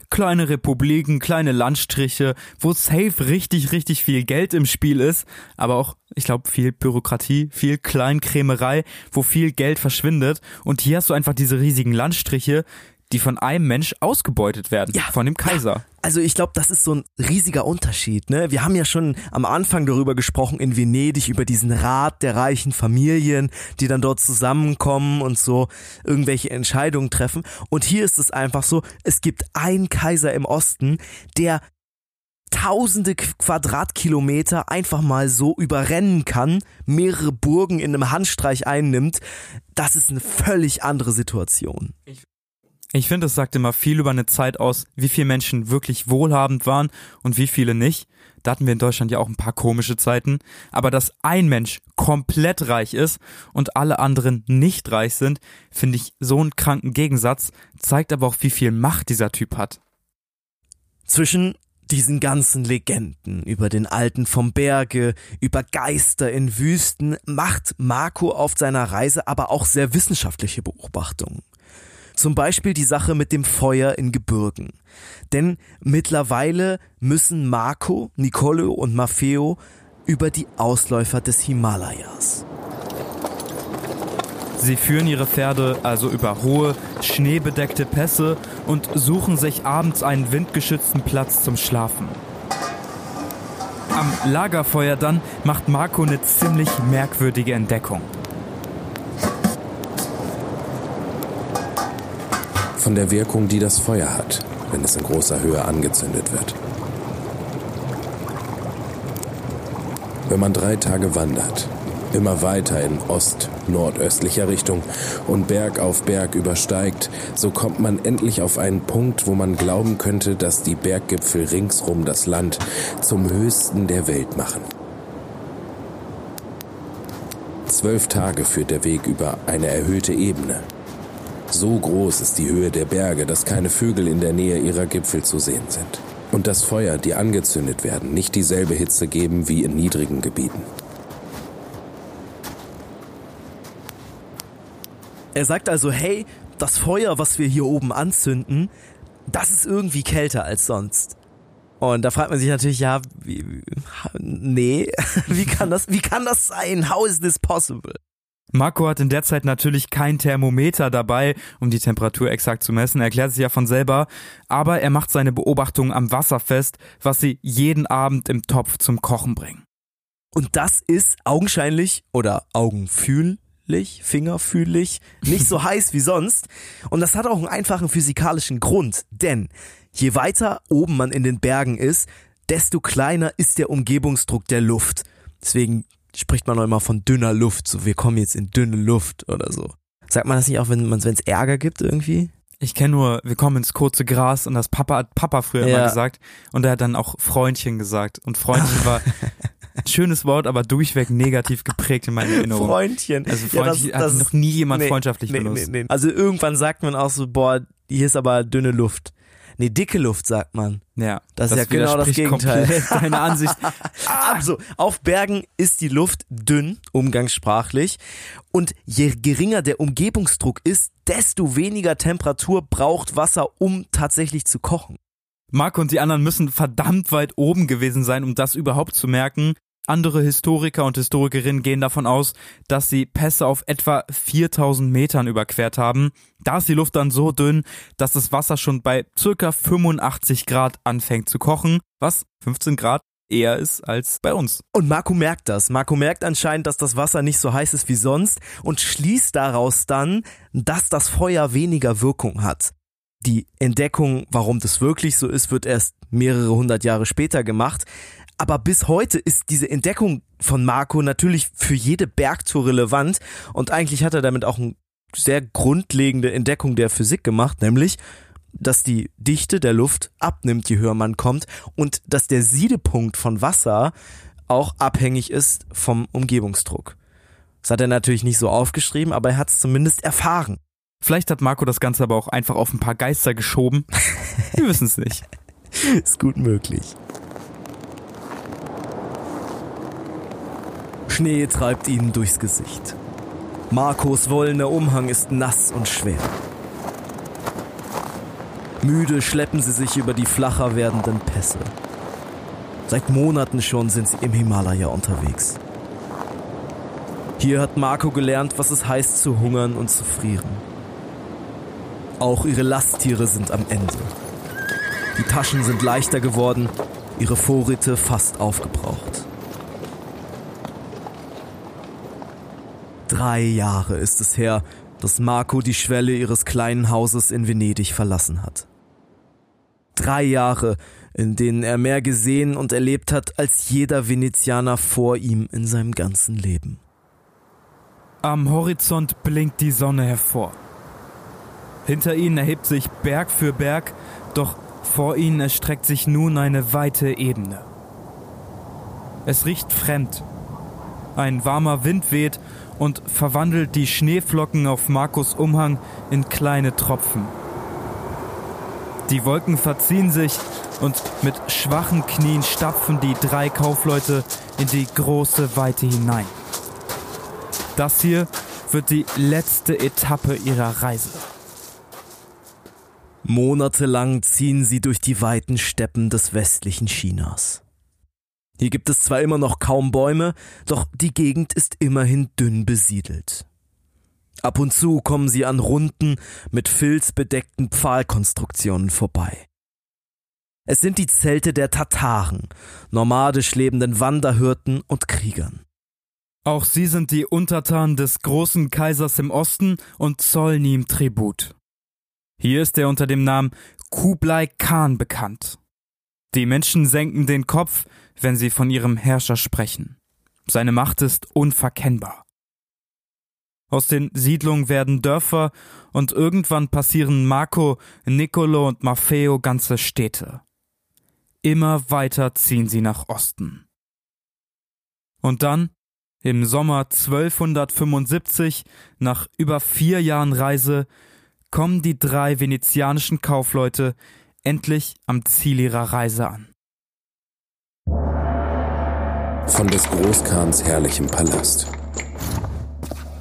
kleine Republiken, kleine Landstriche, wo safe richtig, richtig viel Geld im Spiel ist, aber auch, ich glaube, viel Bürokratie, viel Kleinkrämerei, wo viel Geld verschwindet. Und hier hast du einfach diese riesigen Landstriche, die von einem Mensch ausgebeutet werden, ja, von dem Kaiser. Also ich glaube, das ist so ein riesiger Unterschied. Ne? Wir haben ja schon am Anfang darüber gesprochen in Venedig, über diesen Rat der reichen Familien, die dann dort zusammenkommen und so irgendwelche Entscheidungen treffen. Und hier ist es einfach so, es gibt einen Kaiser im Osten, der tausende Quadratkilometer einfach mal so überrennen kann, mehrere Burgen in einem Handstreich einnimmt. Das ist eine völlig andere Situation. Ich ich finde, es sagt immer viel über eine Zeit aus, wie viele Menschen wirklich wohlhabend waren und wie viele nicht. Da hatten wir in Deutschland ja auch ein paar komische Zeiten. Aber dass ein Mensch komplett reich ist und alle anderen nicht reich sind, finde ich so einen kranken Gegensatz, zeigt aber auch, wie viel Macht dieser Typ hat. Zwischen diesen ganzen Legenden über den Alten vom Berge, über Geister in Wüsten, macht Marco auf seiner Reise aber auch sehr wissenschaftliche Beobachtungen. Zum Beispiel die Sache mit dem Feuer in Gebirgen. Denn mittlerweile müssen Marco, Nicolo und Maffeo über die Ausläufer des Himalayas. Sie führen ihre Pferde also über hohe, schneebedeckte Pässe und suchen sich abends einen windgeschützten Platz zum Schlafen. Am Lagerfeuer dann macht Marco eine ziemlich merkwürdige Entdeckung. Von der Wirkung, die das Feuer hat, wenn es in großer Höhe angezündet wird. Wenn man drei Tage wandert, immer weiter in ost-nordöstlicher Richtung und Berg auf Berg übersteigt, so kommt man endlich auf einen Punkt, wo man glauben könnte, dass die Berggipfel ringsrum das Land zum höchsten der Welt machen. Zwölf Tage führt der Weg über eine erhöhte Ebene, so groß ist die Höhe der Berge, dass keine Vögel in der Nähe ihrer Gipfel zu sehen sind. Und das Feuer, die angezündet werden, nicht dieselbe Hitze geben wie in niedrigen Gebieten. Er sagt also, hey, das Feuer, was wir hier oben anzünden, das ist irgendwie kälter als sonst. Und da fragt man sich natürlich, ja, wie, nee, wie kann das, wie kann das sein? How is this possible? Marco hat in der Zeit natürlich kein Thermometer dabei, um die Temperatur exakt zu messen, erklärt sich ja von selber, aber er macht seine Beobachtungen am Wasser fest, was sie jeden Abend im Topf zum Kochen bringen. Und das ist augenscheinlich oder augenfühllich, fingerfühlig, nicht so heiß wie sonst. Und das hat auch einen einfachen physikalischen Grund, denn je weiter oben man in den Bergen ist, desto kleiner ist der Umgebungsdruck der Luft. Deswegen spricht man auch immer von dünner Luft, so wir kommen jetzt in dünne Luft oder so. Sagt man das nicht auch, wenn man es Ärger gibt irgendwie? Ich kenne nur, wir kommen ins kurze Gras und das Papa hat Papa früher Ja. immer gesagt und er hat dann auch Freundchen gesagt und Freundchen war ein schönes Wort, aber durchweg negativ geprägt in meiner Erinnerung. Freundchen. Also Ja, Freundchen hat noch nie jemand nee, freundschaftlich nee, benutzt. Nee, nee. Also irgendwann sagt man auch so, boah, hier ist aber dünne Luft. Nee, dicke Luft sagt man. Ja, Das ist ja genau das Gegenteil. Deine Ansicht. Also, auf Bergen ist die Luft dünn, umgangssprachlich. Und je geringer der Umgebungsdruck ist, desto weniger Temperatur braucht Wasser, um tatsächlich zu kochen. Marco und die anderen müssen verdammt weit oben gewesen sein, um das überhaupt zu merken. Andere Historiker und Historikerinnen gehen davon aus, dass sie Pässe auf etwa 4000 Metern überquert haben. Da ist die Luft dann so dünn, dass das Wasser schon bei circa 85 Grad anfängt zu kochen, was 15 Grad eher ist als bei uns. Und Marco merkt das. Marco merkt anscheinend, dass das Wasser nicht so heiß ist wie sonst und schließt daraus dann, dass das Feuer weniger Wirkung hat. Die Entdeckung, warum das wirklich so ist, wird erst mehrere hundert Jahre später gemacht. Aber bis heute ist diese Entdeckung von Marco natürlich für jede Bergtour relevant und eigentlich hat er damit auch eine sehr grundlegende Entdeckung der Physik gemacht, nämlich, dass die Dichte der Luft abnimmt, je höher man kommt und dass der Siedepunkt von Wasser auch abhängig ist vom Umgebungsdruck. Das hat er natürlich nicht so aufgeschrieben, aber er hat es zumindest erfahren. Vielleicht hat Marco das Ganze aber auch einfach auf ein paar Geister geschoben. Wir wissen es nicht. Ist gut möglich. Schnee treibt ihnen durchs Gesicht. Marcos wollener Umhang ist nass und schwer. Müde schleppen sie sich über die flacher werdenden Pässe. Seit Monaten schon sind sie im Himalaya unterwegs. Hier hat Marco gelernt, was es heißt zu hungern und zu frieren. Auch ihre Lasttiere sind am Ende. Die Taschen sind leichter geworden, ihre Vorräte fast aufgebraucht. Drei Jahre ist es her, dass Marco die Schwelle ihres kleinen Hauses in Venedig verlassen hat. Drei Jahre, in denen er mehr gesehen und erlebt hat als jeder Venezianer vor ihm in seinem ganzen Leben. Am Horizont blinkt die Sonne hervor. Hinter ihnen erhebt sich Berg für Berg, doch vor ihnen erstreckt sich nun eine weite Ebene. Es riecht fremd. Ein warmer Wind weht und verwandelt die Schneeflocken auf Markus Umhang in kleine Tropfen. Die Wolken verziehen sich und mit schwachen Knien stapfen die drei Kaufleute in die große Weite hinein. Das hier wird die letzte Etappe ihrer Reise. Monatelang ziehen sie durch die weiten Steppen des westlichen Chinas. Hier gibt es zwar immer noch kaum Bäume, doch die Gegend ist immerhin dünn besiedelt. Ab und zu kommen sie an runden, mit Filz bedeckten Pfahlkonstruktionen vorbei. Es sind die Zelte der Tataren, nomadisch lebenden Wanderhirten und Kriegern. Auch sie sind die Untertanen des großen Kaisers im Osten und zollen ihm Tribut. Hier ist er unter dem Namen Kublai Khan bekannt. Die Menschen senken den Kopf, wenn sie von ihrem Herrscher sprechen. Seine Macht ist unverkennbar. Aus den Siedlungen werden Dörfer und irgendwann passieren Marco, Nicolo und Maffeo ganze Städte. Immer weiter ziehen sie nach Osten. Und dann, im Sommer 1275, nach über vier Jahren Reise, kommen die drei venezianischen Kaufleute endlich am Ziel ihrer Reise an. Von des Großkhans herrlichem Palast.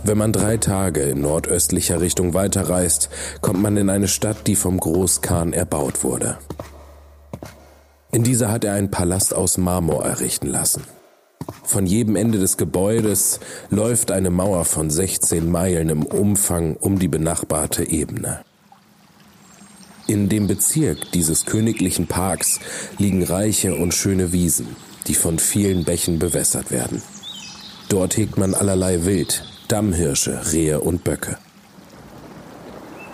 Wenn man drei Tage in nordöstlicher Richtung weiterreist, kommt man in eine Stadt, die vom Großkhan erbaut wurde. In dieser hat er einen Palast aus Marmor errichten lassen. Von jedem Ende des Gebäudes läuft eine Mauer von 16 Meilen im Umfang um die benachbarte Ebene. In dem Bezirk dieses königlichen Parks liegen reiche und schöne Wiesen, die von vielen Bächen bewässert werden. Dort hegt man allerlei Wild, Dammhirsche, Rehe und Böcke.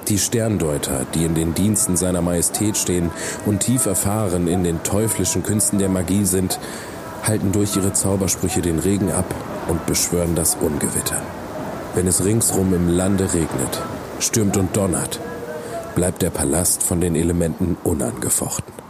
Die Sterndeuter, die in den Diensten seiner Majestät stehen und tief erfahren in den teuflischen Künsten der Magie sind, halten durch ihre Zaubersprüche den Regen ab und beschwören das Ungewitter. Wenn es ringsrum im Lande regnet, stürmt und donnert, bleibt der Palast von den Elementen unangefochten.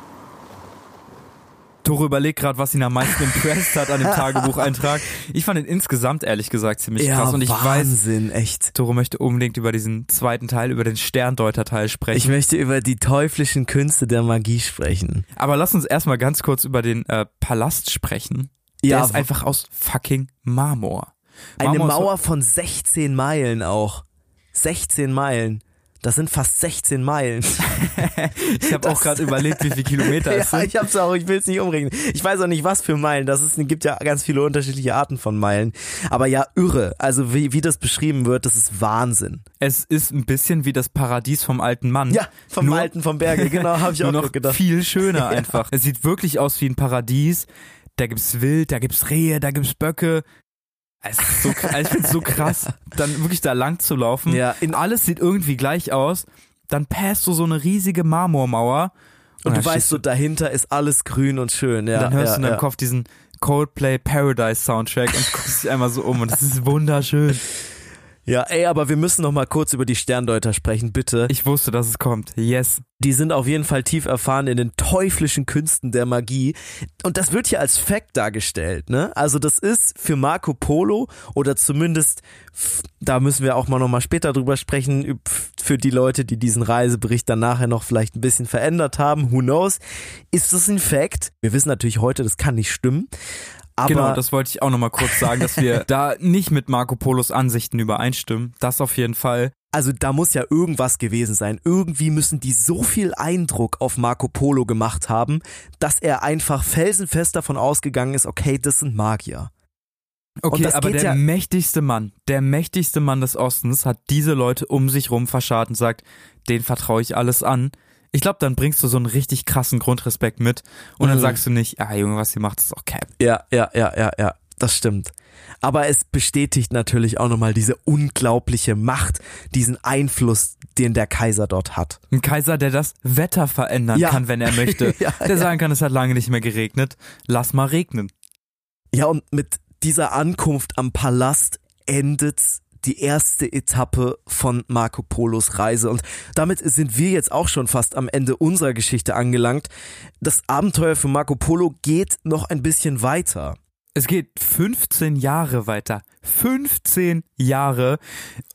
Tore überlegt gerade, was ihn am meisten impressed hat an dem Tagebucheintrag. Ich fand ihn insgesamt ehrlich gesagt ziemlich Ja, krass und ich Wahnsinn, weiß, echt. Tore möchte unbedingt über diesen zweiten Teil, über den Sterndeuter-Teil sprechen. Ich möchte über die teuflischen Künste der Magie sprechen. Aber lass uns erstmal ganz kurz über den äh, Palast sprechen. Der Ja, ist einfach aus fucking Marmor. Eine Marmor so- Mauer von 16 Meilen auch. 16 Meilen. Das sind fast 16 Meilen. Ich habe auch gerade überlegt, wie viele Kilometer es ja, sind. ich hab's auch, ich will es nicht umrechnen. Ich weiß auch nicht, was für Meilen. Das ist, gibt ja ganz viele unterschiedliche Arten von Meilen. Aber ja, irre. Also wie, wie das beschrieben wird, das ist Wahnsinn. Es ist ein bisschen wie das Paradies vom alten Mann. Ja, vom Nur- Alten vom Berge, genau, habe ich auch noch gedacht. viel schöner einfach. Es sieht wirklich aus wie ein Paradies. Da gibt's Wild, da gibt's Rehe, da gibt's Böcke. Es ist so, also ich find's so krass, dann wirklich da lang zu laufen. Ja, in- Alles sieht irgendwie gleich aus. Dann passt du so eine riesige Marmormauer. Und dann du weißt so, dahinter ist alles grün und schön. Ja, dann hörst ja, du in deinem ja. Kopf diesen Coldplay Paradise Soundtrack und guckst dich einmal so um und das ist wunderschön. Ja, ey, aber wir müssen noch mal kurz über die Sterndeuter sprechen, bitte. Ich wusste, dass es kommt. Yes. Die sind auf jeden Fall tief erfahren in den teuflischen Künsten der Magie. Und das wird hier als Fact dargestellt, ne? Also das ist für Marco Polo oder zumindest, da müssen wir auch mal nochmal später drüber sprechen, für die Leute, die diesen Reisebericht dann nachher noch vielleicht ein bisschen verändert haben, who knows, ist das ein Fact? Wir wissen natürlich heute, das kann nicht stimmen. Aber genau, das wollte ich auch nochmal kurz sagen, dass wir da nicht mit Marco Polos Ansichten übereinstimmen. Das auf jeden Fall. Also da muss ja irgendwas gewesen sein. Irgendwie müssen die so viel Eindruck auf Marco Polo gemacht haben, dass er einfach felsenfest davon ausgegangen ist, okay, das sind Magier. Okay, das aber der ja- mächtigste Mann, der mächtigste Mann des Ostens hat diese Leute um sich rum verscharrt und sagt, den vertraue ich alles an. Ich glaube, dann bringst du so einen richtig krassen Grundrespekt mit und dann Mhm. sagst du nicht, ah Junge, was ihr macht, ist auch Cap. Ja, ja, ja, ja, ja, das stimmt. Aber es bestätigt natürlich auch nochmal diese unglaubliche Macht, diesen Einfluss, den der Kaiser dort hat. Ein Kaiser, der das Wetter verändern Ja. kann, wenn er möchte. Ja, der sagen kann, es hat lange nicht mehr geregnet. Lass mal regnen. Ja, und mit dieser Ankunft am Palast endet die erste Etappe von Marco Polos Reise. Und damit sind wir jetzt auch schon fast am Ende unserer Geschichte angelangt. Das Abenteuer für Marco Polo geht noch ein bisschen weiter. Es geht 15 Jahre weiter. 15 Jahre.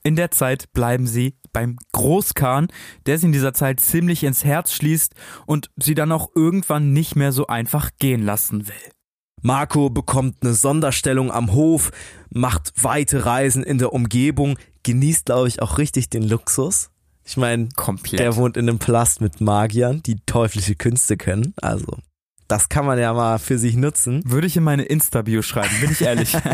In der Zeit bleiben sie beim Großkhan, der sie in dieser Zeit ziemlich ins Herz schließt und sie dann auch irgendwann nicht mehr so einfach gehen lassen will. Marco bekommt eine Sonderstellung am Hof, macht weite Reisen in der Umgebung, genießt, glaube ich, auch richtig den Luxus. Ich meine, der wohnt in einem Palast mit Magiern, die teuflische Künste können. Also, das kann man ja mal für sich nutzen. Würde ich in meine Insta-Bio schreiben, bin ich ehrlich.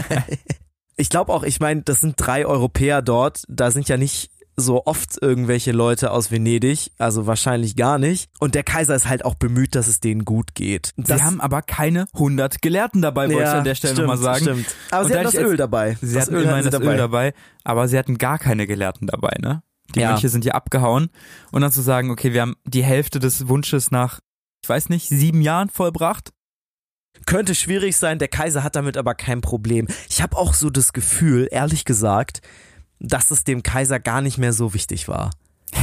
Ich glaube auch, ich meine, das sind drei Europäer dort. Da sind ja nicht so oft irgendwelche Leute aus Venedig, also wahrscheinlich gar nicht. Und der Kaiser ist halt auch bemüht, dass es denen gut geht. Das, sie haben aber keine 100 Gelehrten dabei, wollte ich an der Stelle nochmal sagen. Stimmt. Aber Und sie hatten das Öl dabei. Sie das hatten hatten das sie Öl dabei, aber sie hatten gar keine Gelehrten dabei, ne? Die Ja. Mönche sind ja abgehauen. Und dann zu sagen, okay, wir haben die Hälfte des Wunsches nach, ich weiß nicht, sieben Jahren vollbracht. Könnte schwierig sein, der Kaiser hat damit aber kein Problem. Ich habe auch so das Gefühl, ehrlich gesagt, dass es dem Kaiser gar nicht mehr so wichtig war.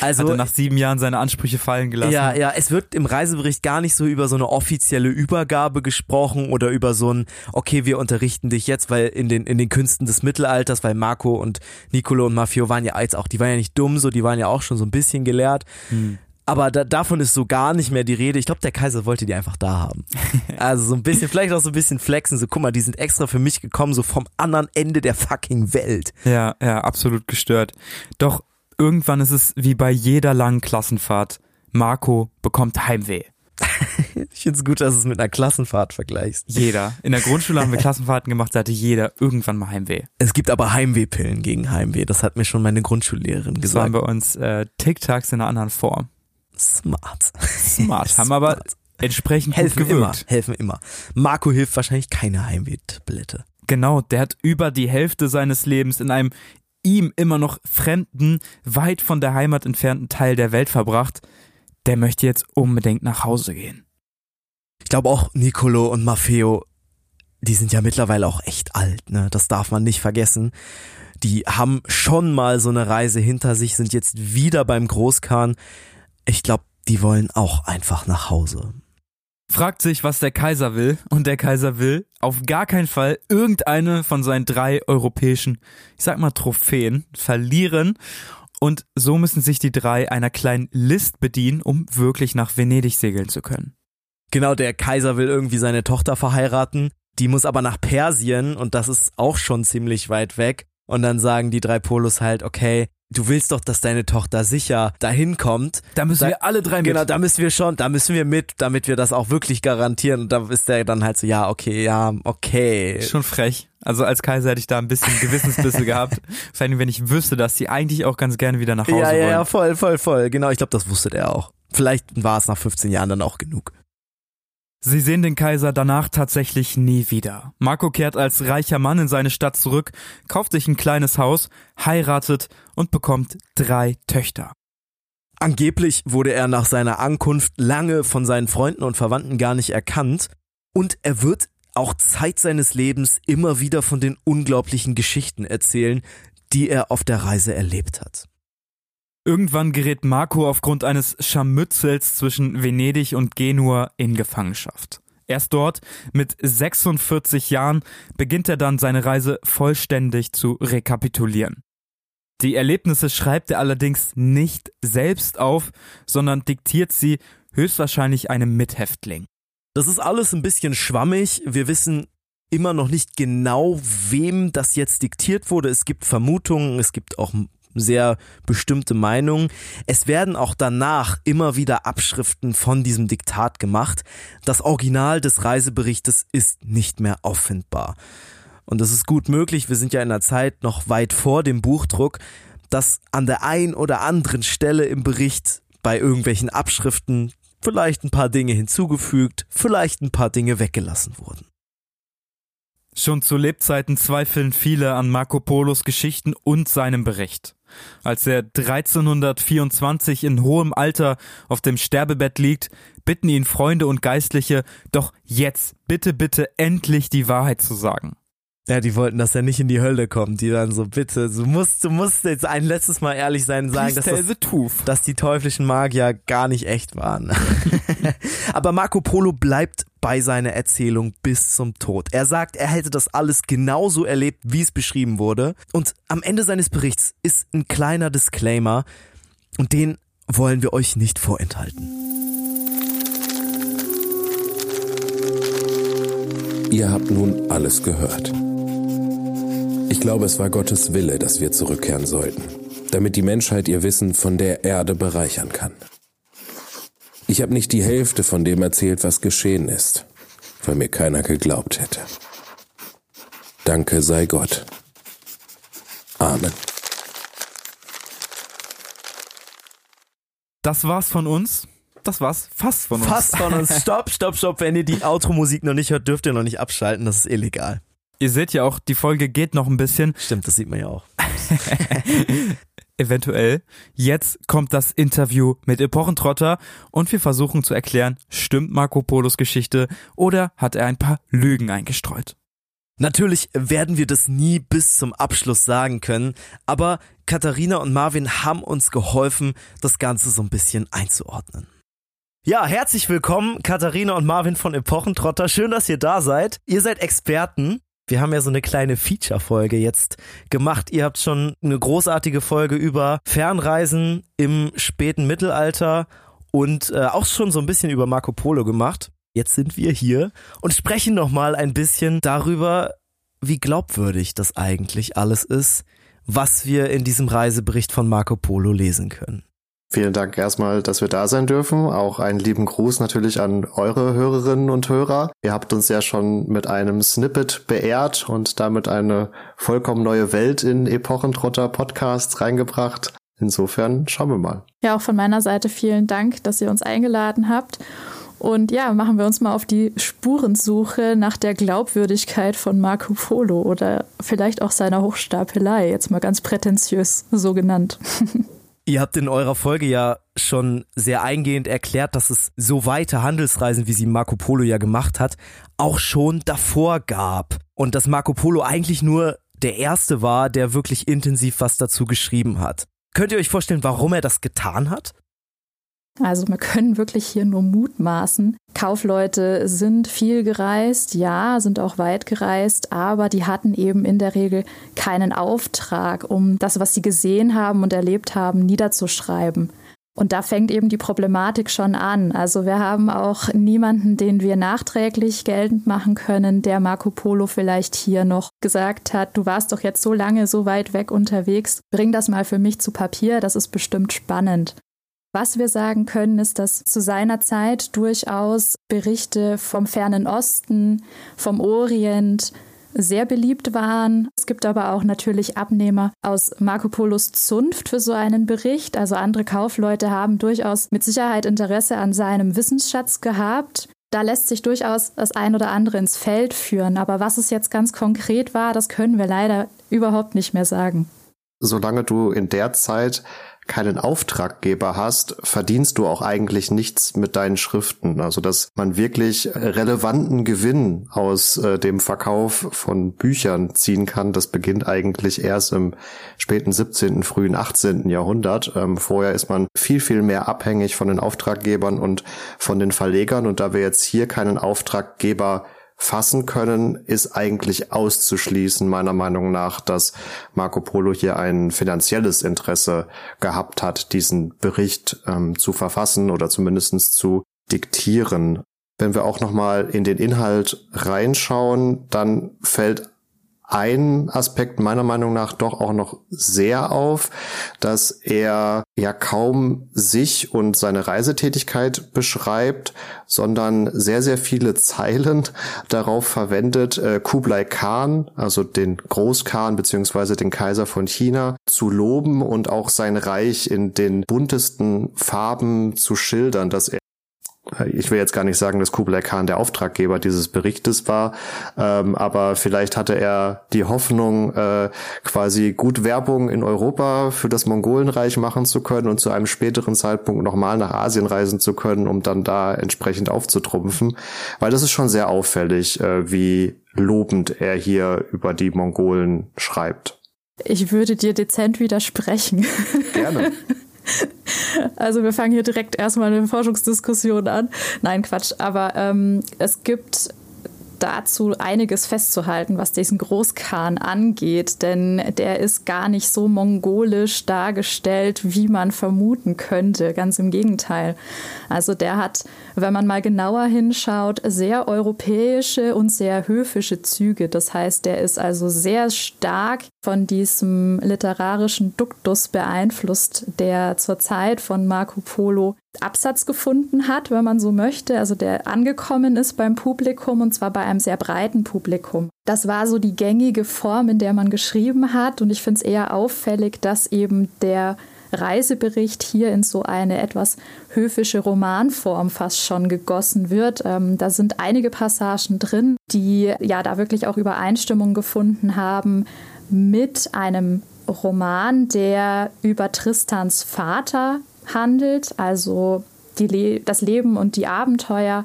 Also Hat er nach sieben Jahren seine Ansprüche fallen gelassen. Ja, ja, es wird im Reisebericht gar nicht so über so eine offizielle Übergabe gesprochen oder über so ein, okay, wir unterrichten dich jetzt, weil in den, in den Künsten des Mittelalters, weil Marco und Nicolo und Maffio waren ja jetzt auch, die waren ja nicht dumm, so, die waren ja auch schon so ein bisschen gelehrt. Hm. Aber da, davon ist so gar nicht mehr die Rede. Ich glaube, der Kaiser wollte die einfach da haben. Also so ein bisschen, vielleicht auch so ein bisschen flexen, so guck mal, die sind extra für mich gekommen, so vom anderen Ende der fucking Welt. Ja, ja, absolut gestört. Doch irgendwann ist es wie bei jeder langen Klassenfahrt. Marco bekommt Heimweh. ich finde es gut, dass du es mit einer Klassenfahrt vergleichst. Jeder. In der Grundschule haben wir Klassenfahrten gemacht, da hatte jeder irgendwann mal Heimweh. Es gibt aber Heimwehpillen gegen Heimweh. Das hat mir schon meine Grundschullehrerin Das waren gesagt. bei uns äh, TikToks in einer anderen Form. Smart. Smart. Haben aber Smart. entsprechend helfen immer. Helfen immer. Marco hilft wahrscheinlich keine Heimwehtablette. Genau, der hat über die Hälfte seines Lebens in einem ihm immer noch fremden, weit von der Heimat entfernten Teil der Welt verbracht. Der möchte jetzt unbedingt nach Hause gehen. Ich glaube auch Nicolo und Maffeo, die sind ja mittlerweile auch echt alt, ne? Das darf man nicht vergessen. Die haben schon mal so eine Reise hinter sich, sind jetzt wieder beim Großkhan. Ich glaube, die wollen auch einfach nach Hause. Fragt sich, was der Kaiser will, und der Kaiser will auf gar keinen Fall irgendeine von seinen drei europäischen, ich sag mal Trophäen, verlieren. Und so müssen sich die drei einer kleinen List bedienen, um wirklich nach Venedig segeln zu können. Genau, der Kaiser will irgendwie seine Tochter verheiraten. Die muss aber nach Persien und das ist auch schon ziemlich weit weg. Und dann sagen die drei Polos halt, okay, du willst doch, dass deine Tochter sicher dahin kommt. Da müssen Da- wir alle drei mit. Genau, da müssen wir schon, da müssen wir mit, damit wir das auch wirklich garantieren. Und da ist der dann halt so, ja, okay, ja, okay. Schon frech. Also als Kaiser hätte ich da ein bisschen Gewissensbisse gehabt. Vor allem, wenn ich wüsste, dass die eigentlich auch ganz gerne wieder nach Hause Ja, ja, wollen. ja, voll, voll, voll. Genau, ich glaube, das wusste der auch. Vielleicht war es nach 15 Jahren dann auch genug. Sie sehen den Kaiser danach tatsächlich nie wieder. Marco kehrt als reicher Mann in seine Stadt zurück, kauft sich ein kleines Haus, heiratet und bekommt drei Töchter. Angeblich wurde er nach seiner Ankunft lange von seinen Freunden und Verwandten gar nicht erkannt und er wird auch Zeit seines Lebens immer wieder von den unglaublichen Geschichten erzählen, die er auf der Reise erlebt hat. Irgendwann gerät Marco aufgrund eines Scharmützels zwischen Venedig und Genua in Gefangenschaft. Erst dort, mit 46 Jahren, beginnt er dann seine Reise vollständig zu rekapitulieren. Die Erlebnisse schreibt er allerdings nicht selbst auf, sondern diktiert sie höchstwahrscheinlich einem Mithäftling. Das ist alles ein bisschen schwammig. Wir wissen immer noch nicht genau, wem das jetzt diktiert wurde. Es gibt Vermutungen, es gibt auch sehr bestimmte Meinungen. Es werden auch danach immer wieder Abschriften von diesem Diktat gemacht. Das Original des Reiseberichtes ist nicht mehr auffindbar. Und das ist gut möglich, wir sind ja in einer Zeit noch weit vor dem Buchdruck, dass an der ein oder anderen Stelle im Bericht bei irgendwelchen Abschriften vielleicht ein paar Dinge hinzugefügt, vielleicht ein paar Dinge weggelassen wurden. Schon zu Lebzeiten zweifeln viele an Marco Polos Geschichten und seinem Bericht. Als er 1324 in hohem Alter auf dem Sterbebett liegt, bitten ihn Freunde und Geistliche, doch jetzt bitte, bitte endlich die Wahrheit zu sagen. Ja, die wollten, dass er nicht in die Hölle kommt. Die dann so, bitte, du musst, du musst jetzt ein letztes Mal ehrlich sein und sagen, dass, das, dass die teuflischen Magier gar nicht echt waren. Aber Marco Polo bleibt bei seiner Erzählung bis zum Tod. Er sagt, er hätte das alles genauso erlebt, wie es beschrieben wurde. Und am Ende seines Berichts ist ein kleiner Disclaimer und den wollen wir euch nicht vorenthalten. Ihr habt nun alles gehört. Ich glaube, es war Gottes Wille, dass wir zurückkehren sollten, damit die Menschheit ihr Wissen von der Erde bereichern kann. Ich habe nicht die Hälfte von dem erzählt, was geschehen ist, weil mir keiner geglaubt hätte. Danke sei Gott. Amen. Das war's von uns. Das war's fast von uns. Fast von uns. Stopp, stopp, stopp. Wenn ihr die Outro-Musik noch nicht hört, dürft ihr noch nicht abschalten. Das ist illegal. Ihr seht ja auch, die Folge geht noch ein bisschen. Stimmt, das sieht man ja auch. Eventuell. Jetzt kommt das Interview mit Epochentrotter und wir versuchen zu erklären, stimmt Marco Polos Geschichte oder hat er ein paar Lügen eingestreut? Natürlich werden wir das nie bis zum Abschluss sagen können, aber Katharina und Marvin haben uns geholfen, das Ganze so ein bisschen einzuordnen. Ja, herzlich willkommen, Katharina und Marvin von Epochentrotter. Schön, dass ihr da seid. Ihr seid Experten. Wir haben ja so eine kleine Feature-Folge jetzt gemacht. Ihr habt schon eine großartige Folge über Fernreisen im späten Mittelalter und äh, auch schon so ein bisschen über Marco Polo gemacht. Jetzt sind wir hier und sprechen nochmal ein bisschen darüber, wie glaubwürdig das eigentlich alles ist, was wir in diesem Reisebericht von Marco Polo lesen können. Vielen Dank erstmal, dass wir da sein dürfen. Auch einen lieben Gruß natürlich an eure Hörerinnen und Hörer. Ihr habt uns ja schon mit einem Snippet beehrt und damit eine vollkommen neue Welt in Epochentrotter Podcasts reingebracht. Insofern schauen wir mal. Ja, auch von meiner Seite vielen Dank, dass ihr uns eingeladen habt. Und ja, machen wir uns mal auf die Spurensuche nach der Glaubwürdigkeit von Marco Polo oder vielleicht auch seiner Hochstapelei, jetzt mal ganz prätentiös so genannt. Ihr habt in eurer Folge ja schon sehr eingehend erklärt, dass es so weite Handelsreisen, wie sie Marco Polo ja gemacht hat, auch schon davor gab. Und dass Marco Polo eigentlich nur der Erste war, der wirklich intensiv was dazu geschrieben hat. Könnt ihr euch vorstellen, warum er das getan hat? Also wir können wirklich hier nur mutmaßen. Kaufleute sind viel gereist, ja, sind auch weit gereist, aber die hatten eben in der Regel keinen Auftrag, um das, was sie gesehen haben und erlebt haben, niederzuschreiben. Und da fängt eben die Problematik schon an. Also wir haben auch niemanden, den wir nachträglich geltend machen können, der Marco Polo vielleicht hier noch gesagt hat, du warst doch jetzt so lange so weit weg unterwegs, bring das mal für mich zu Papier, das ist bestimmt spannend. Was wir sagen können, ist, dass zu seiner Zeit durchaus Berichte vom fernen Osten, vom Orient sehr beliebt waren. Es gibt aber auch natürlich Abnehmer aus Marco Polos Zunft für so einen Bericht. Also andere Kaufleute haben durchaus mit Sicherheit Interesse an seinem Wissensschatz gehabt. Da lässt sich durchaus das ein oder andere ins Feld führen. Aber was es jetzt ganz konkret war, das können wir leider überhaupt nicht mehr sagen. Solange du in der Zeit keinen Auftraggeber hast, verdienst du auch eigentlich nichts mit deinen Schriften. Also dass man wirklich relevanten Gewinn aus äh, dem Verkauf von Büchern ziehen kann, das beginnt eigentlich erst im späten 17., frühen 18. Jahrhundert. Ähm, vorher ist man viel, viel mehr abhängig von den Auftraggebern und von den Verlegern. Und da wir jetzt hier keinen Auftraggeber fassen können, ist eigentlich auszuschließen, meiner Meinung nach, dass Marco Polo hier ein finanzielles Interesse gehabt hat, diesen Bericht ähm, zu verfassen oder zumindestens zu diktieren. Wenn wir auch nochmal in den Inhalt reinschauen, dann fällt ein Aspekt meiner Meinung nach doch auch noch sehr auf, dass er ja kaum sich und seine Reisetätigkeit beschreibt, sondern sehr, sehr viele Zeilen darauf verwendet, äh, Kublai Khan, also den Großkhan beziehungsweise den Kaiser von China, zu loben und auch sein Reich in den buntesten Farben zu schildern, dass er ich will jetzt gar nicht sagen, dass Kublai Khan der Auftraggeber dieses Berichtes war, ähm, aber vielleicht hatte er die Hoffnung, äh, quasi gut Werbung in Europa für das Mongolenreich machen zu können und zu einem späteren Zeitpunkt nochmal nach Asien reisen zu können, um dann da entsprechend aufzutrumpfen, weil das ist schon sehr auffällig, äh, wie lobend er hier über die Mongolen schreibt. Ich würde dir dezent widersprechen. Gerne. Also wir fangen hier direkt erstmal eine Forschungsdiskussion an. Nein, Quatsch. Aber ähm, es gibt dazu einiges festzuhalten, was diesen Großkhan angeht, denn der ist gar nicht so mongolisch dargestellt, wie man vermuten könnte. Ganz im Gegenteil. Also der hat, wenn man mal genauer hinschaut, sehr europäische und sehr höfische Züge. Das heißt, der ist also sehr stark von diesem literarischen Duktus beeinflusst, der zur Zeit von Marco Polo Absatz gefunden hat, wenn man so möchte, also der angekommen ist beim Publikum und zwar bei einem sehr breiten Publikum. Das war so die gängige Form, in der man geschrieben hat und ich finde es eher auffällig, dass eben der Reisebericht hier in so eine etwas höfische Romanform fast schon gegossen wird. Ähm, da sind einige Passagen drin, die ja da wirklich auch Übereinstimmung gefunden haben mit einem Roman, der über Tristans Vater handelt, also die, das Leben und die Abenteuer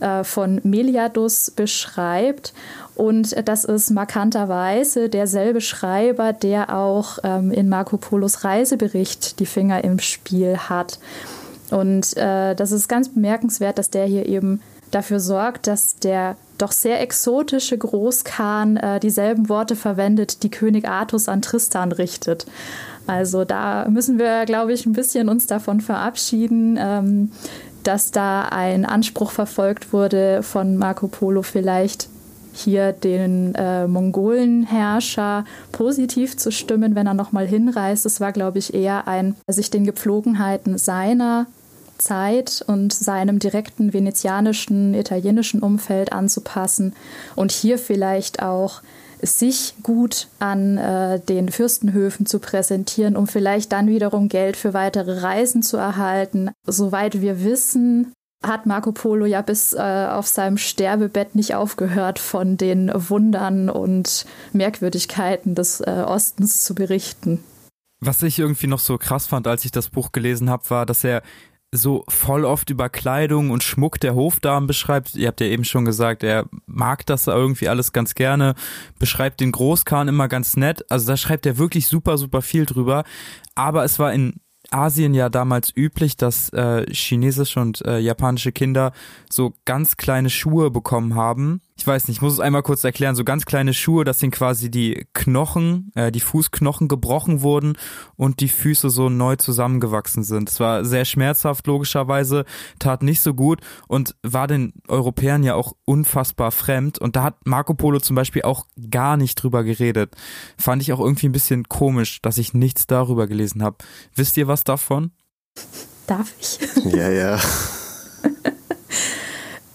äh, von Meliadus beschreibt. Und das ist markanterweise derselbe Schreiber, der auch ähm, in Marco Polos Reisebericht die Finger im Spiel hat. Und äh, das ist ganz bemerkenswert, dass der hier eben dafür sorgt, dass der doch sehr exotische Großkhan äh, dieselben Worte verwendet, die König Artus an Tristan richtet. Also da müssen wir, glaube ich, ein bisschen uns davon verabschieden, ähm, dass da ein Anspruch verfolgt wurde von Marco Polo vielleicht hier den äh, Mongolenherrscher positiv zu stimmen, wenn er nochmal hinreist. Es war, glaube ich, eher ein, sich den Gepflogenheiten seiner Zeit und seinem direkten venezianischen, italienischen Umfeld anzupassen und hier vielleicht auch sich gut an äh, den Fürstenhöfen zu präsentieren, um vielleicht dann wiederum Geld für weitere Reisen zu erhalten. Soweit wir wissen, hat Marco Polo ja bis äh, auf seinem Sterbebett nicht aufgehört, von den Wundern und Merkwürdigkeiten des äh, Ostens zu berichten. Was ich irgendwie noch so krass fand, als ich das Buch gelesen habe, war, dass er so voll oft über Kleidung und Schmuck der Hofdamen beschreibt. Ihr habt ja eben schon gesagt, er mag das irgendwie alles ganz gerne, beschreibt den Großkhan immer ganz nett. Also da schreibt er wirklich super, super viel drüber. Aber es war in Asien ja damals üblich, dass äh, chinesische und äh, japanische Kinder so ganz kleine Schuhe bekommen haben. Ich weiß nicht, ich muss es einmal kurz erklären. So ganz kleine Schuhe, das sind quasi die Knochen, äh, die Fußknochen gebrochen wurden und die Füße so neu zusammengewachsen sind. Es war sehr schmerzhaft, logischerweise, tat nicht so gut und war den Europäern ja auch unfassbar fremd. Und da hat Marco Polo zum Beispiel auch gar nicht drüber geredet. Fand ich auch irgendwie ein bisschen komisch, dass ich nichts darüber gelesen habe. Wisst ihr was davon? Darf ich? Ja, ja.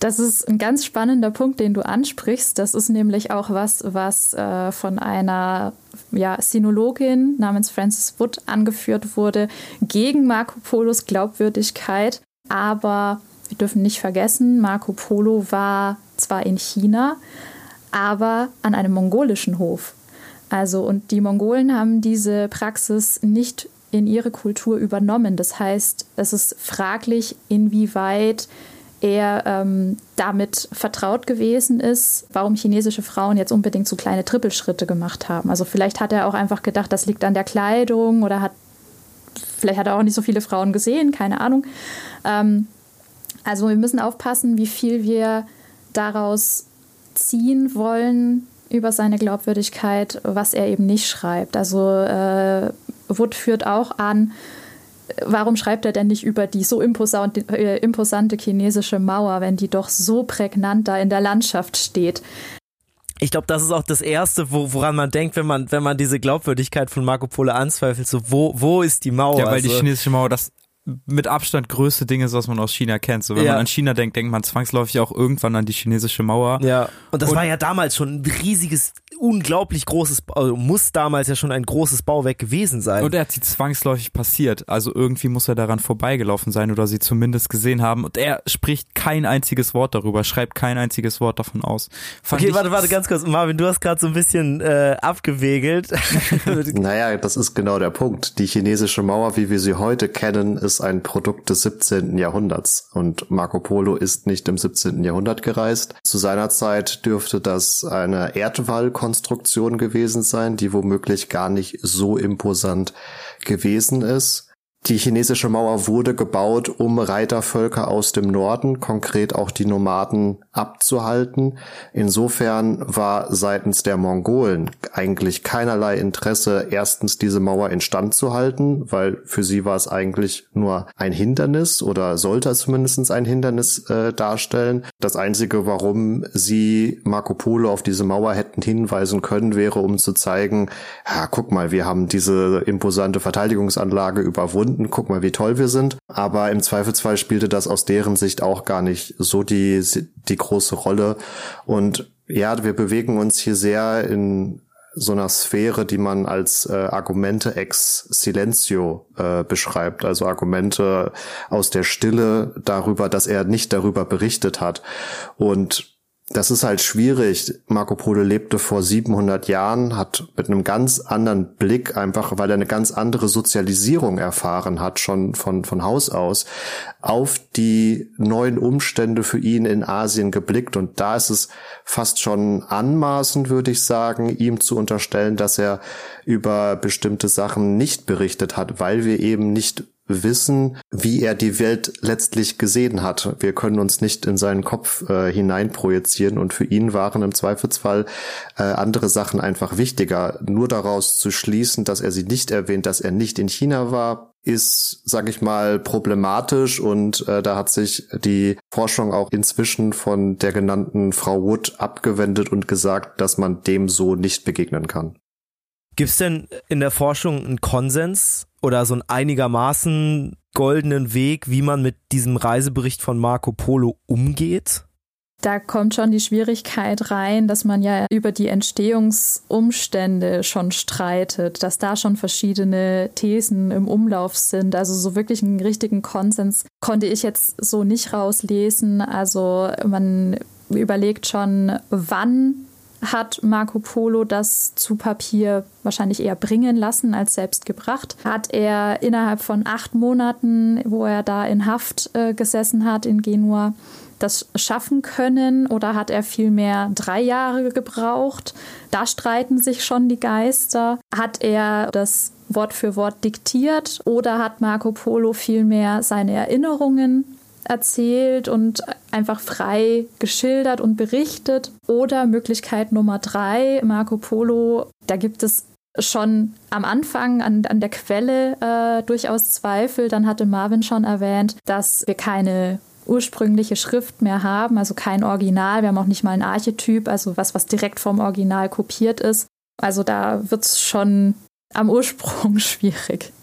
Das ist ein ganz spannender Punkt, den du ansprichst. Das ist nämlich auch was, was äh, von einer ja, Sinologin namens Frances Wood angeführt wurde gegen Marco Polos Glaubwürdigkeit. Aber wir dürfen nicht vergessen, Marco Polo war zwar in China, aber an einem mongolischen Hof. Also, und die Mongolen haben diese Praxis nicht in ihre Kultur übernommen. Das heißt, es ist fraglich, inwieweit er ähm, damit vertraut gewesen ist, warum chinesische Frauen jetzt unbedingt so kleine Trippelschritte gemacht haben. Also vielleicht hat er auch einfach gedacht, das liegt an der Kleidung oder hat, vielleicht hat er auch nicht so viele Frauen gesehen, keine Ahnung. Ähm, also wir müssen aufpassen, wie viel wir daraus ziehen wollen über seine Glaubwürdigkeit, was er eben nicht schreibt. Also äh, Wood führt auch an, warum schreibt er denn nicht über die so imposante, äh, imposante chinesische Mauer, wenn die doch so prägnant da in der Landschaft steht? Ich glaube, das ist auch das Erste, wo, woran man denkt, wenn man, wenn man diese Glaubwürdigkeit von Marco Polo anzweifelt. So, wo, wo ist die Mauer? Ja, weil also, die chinesische Mauer das mit Abstand größte Ding ist, was man aus China kennt. So, wenn Ja. man an China denkt, denkt man zwangsläufig auch irgendwann an die chinesische Mauer. Ja, und das Und- war ja damals schon ein riesiges, unglaublich großes, also muss damals ja schon ein großes Bauwerk gewesen sein. Und er hat sie zwangsläufig passiert. Also irgendwie muss er daran vorbeigelaufen sein oder sie zumindest gesehen haben. Und er spricht kein einziges Wort darüber, schreibt kein einziges Wort davon aus. Fand okay, warte, warte, ganz kurz. Marvin, du hast gerade so ein bisschen äh, abgewegelt. Naja, das ist genau der Punkt. Die chinesische Mauer, wie wir sie heute kennen, ist ein Produkt des 17. Jahrhunderts. Und Marco Polo ist nicht im 17. Jahrhundert gereist. Zu seiner Zeit dürfte das eine Erdwallkonstruktion gewesen sein, die womöglich gar nicht so imposant gewesen ist. Die chinesische Mauer wurde gebaut, um Reitervölker aus dem Norden, konkret auch die Nomaden, abzuhalten. Insofern war seitens der Mongolen eigentlich keinerlei Interesse, erstens diese Mauer instand zu halten, weil für sie war es eigentlich nur ein Hindernis oder sollte es zumindest ein Hindernis äh, darstellen. Das Einzige, warum sie Marco Polo auf diese Mauer hätten hinweisen können, wäre, um zu zeigen, ja, guck mal, wir haben diese imposante Verteidigungsanlage überwunden, guck mal, wie toll wir sind. Aber im Zweifelsfall spielte das aus deren Sicht auch gar nicht so die, die große Rolle. Und ja, wir bewegen uns hier sehr in so einer Sphäre, die man als äh, Argumente ex silencio äh, beschreibt, also Argumente aus der Stille darüber, dass er nicht darüber berichtet hat. Und das ist halt schwierig. Marco Polo lebte vor 700 Jahren, hat mit einem ganz anderen Blick einfach, weil er eine ganz andere Sozialisierung erfahren hat, schon von, von Haus aus, auf die neuen Umstände für ihn in Asien geblickt. Und da ist es fast schon anmaßend, würde ich sagen, ihm zu unterstellen, dass er über bestimmte Sachen nicht berichtet hat, weil wir eben nicht wissen, wie er die Welt letztlich gesehen hat. Wir können uns nicht in seinen Kopf äh, hineinprojizieren und für ihn waren im Zweifelsfall äh, andere Sachen einfach wichtiger. Nur daraus zu schließen, dass er sie nicht erwähnt, dass er nicht in China war, ist, sage ich mal, problematisch und äh, da hat sich die Forschung auch inzwischen von der genannten Frau Wood abgewendet und gesagt, dass man dem so nicht begegnen kann. Gibt es denn in der Forschung einen Konsens oder so einen einigermaßen goldenen Weg, wie man mit diesem Reisebericht von Marco Polo umgeht? Da kommt schon die Schwierigkeit rein, dass man ja über die Entstehungsumstände schon streitet, dass da schon verschiedene Thesen im Umlauf sind. Also so wirklich einen richtigen Konsens konnte ich jetzt so nicht rauslesen. Also man überlegt schon, wann hat Marco Polo das zu Papier wahrscheinlich eher bringen lassen als selbst gebracht. Hat er innerhalb von acht Monaten, wo er da in Haft äh, gesessen hat in Genua, das schaffen können oder hat er vielmehr drei Jahre gebraucht? Da streiten sich schon die Geister. Hat er das Wort für Wort diktiert oder hat Marco Polo vielmehr seine Erinnerungen erzählt und einfach frei geschildert und berichtet. Oder Möglichkeit Nummer drei, Marco Polo, da gibt es schon am Anfang an, an der Quelle äh, durchaus Zweifel. Dann hatte Marvin schon erwähnt, dass wir keine ursprüngliche Schrift mehr haben, also kein Original. Wir haben auch nicht mal ein Archetyp, also was, was direkt vom Original kopiert ist. Also da wird es schon am Ursprung schwierig.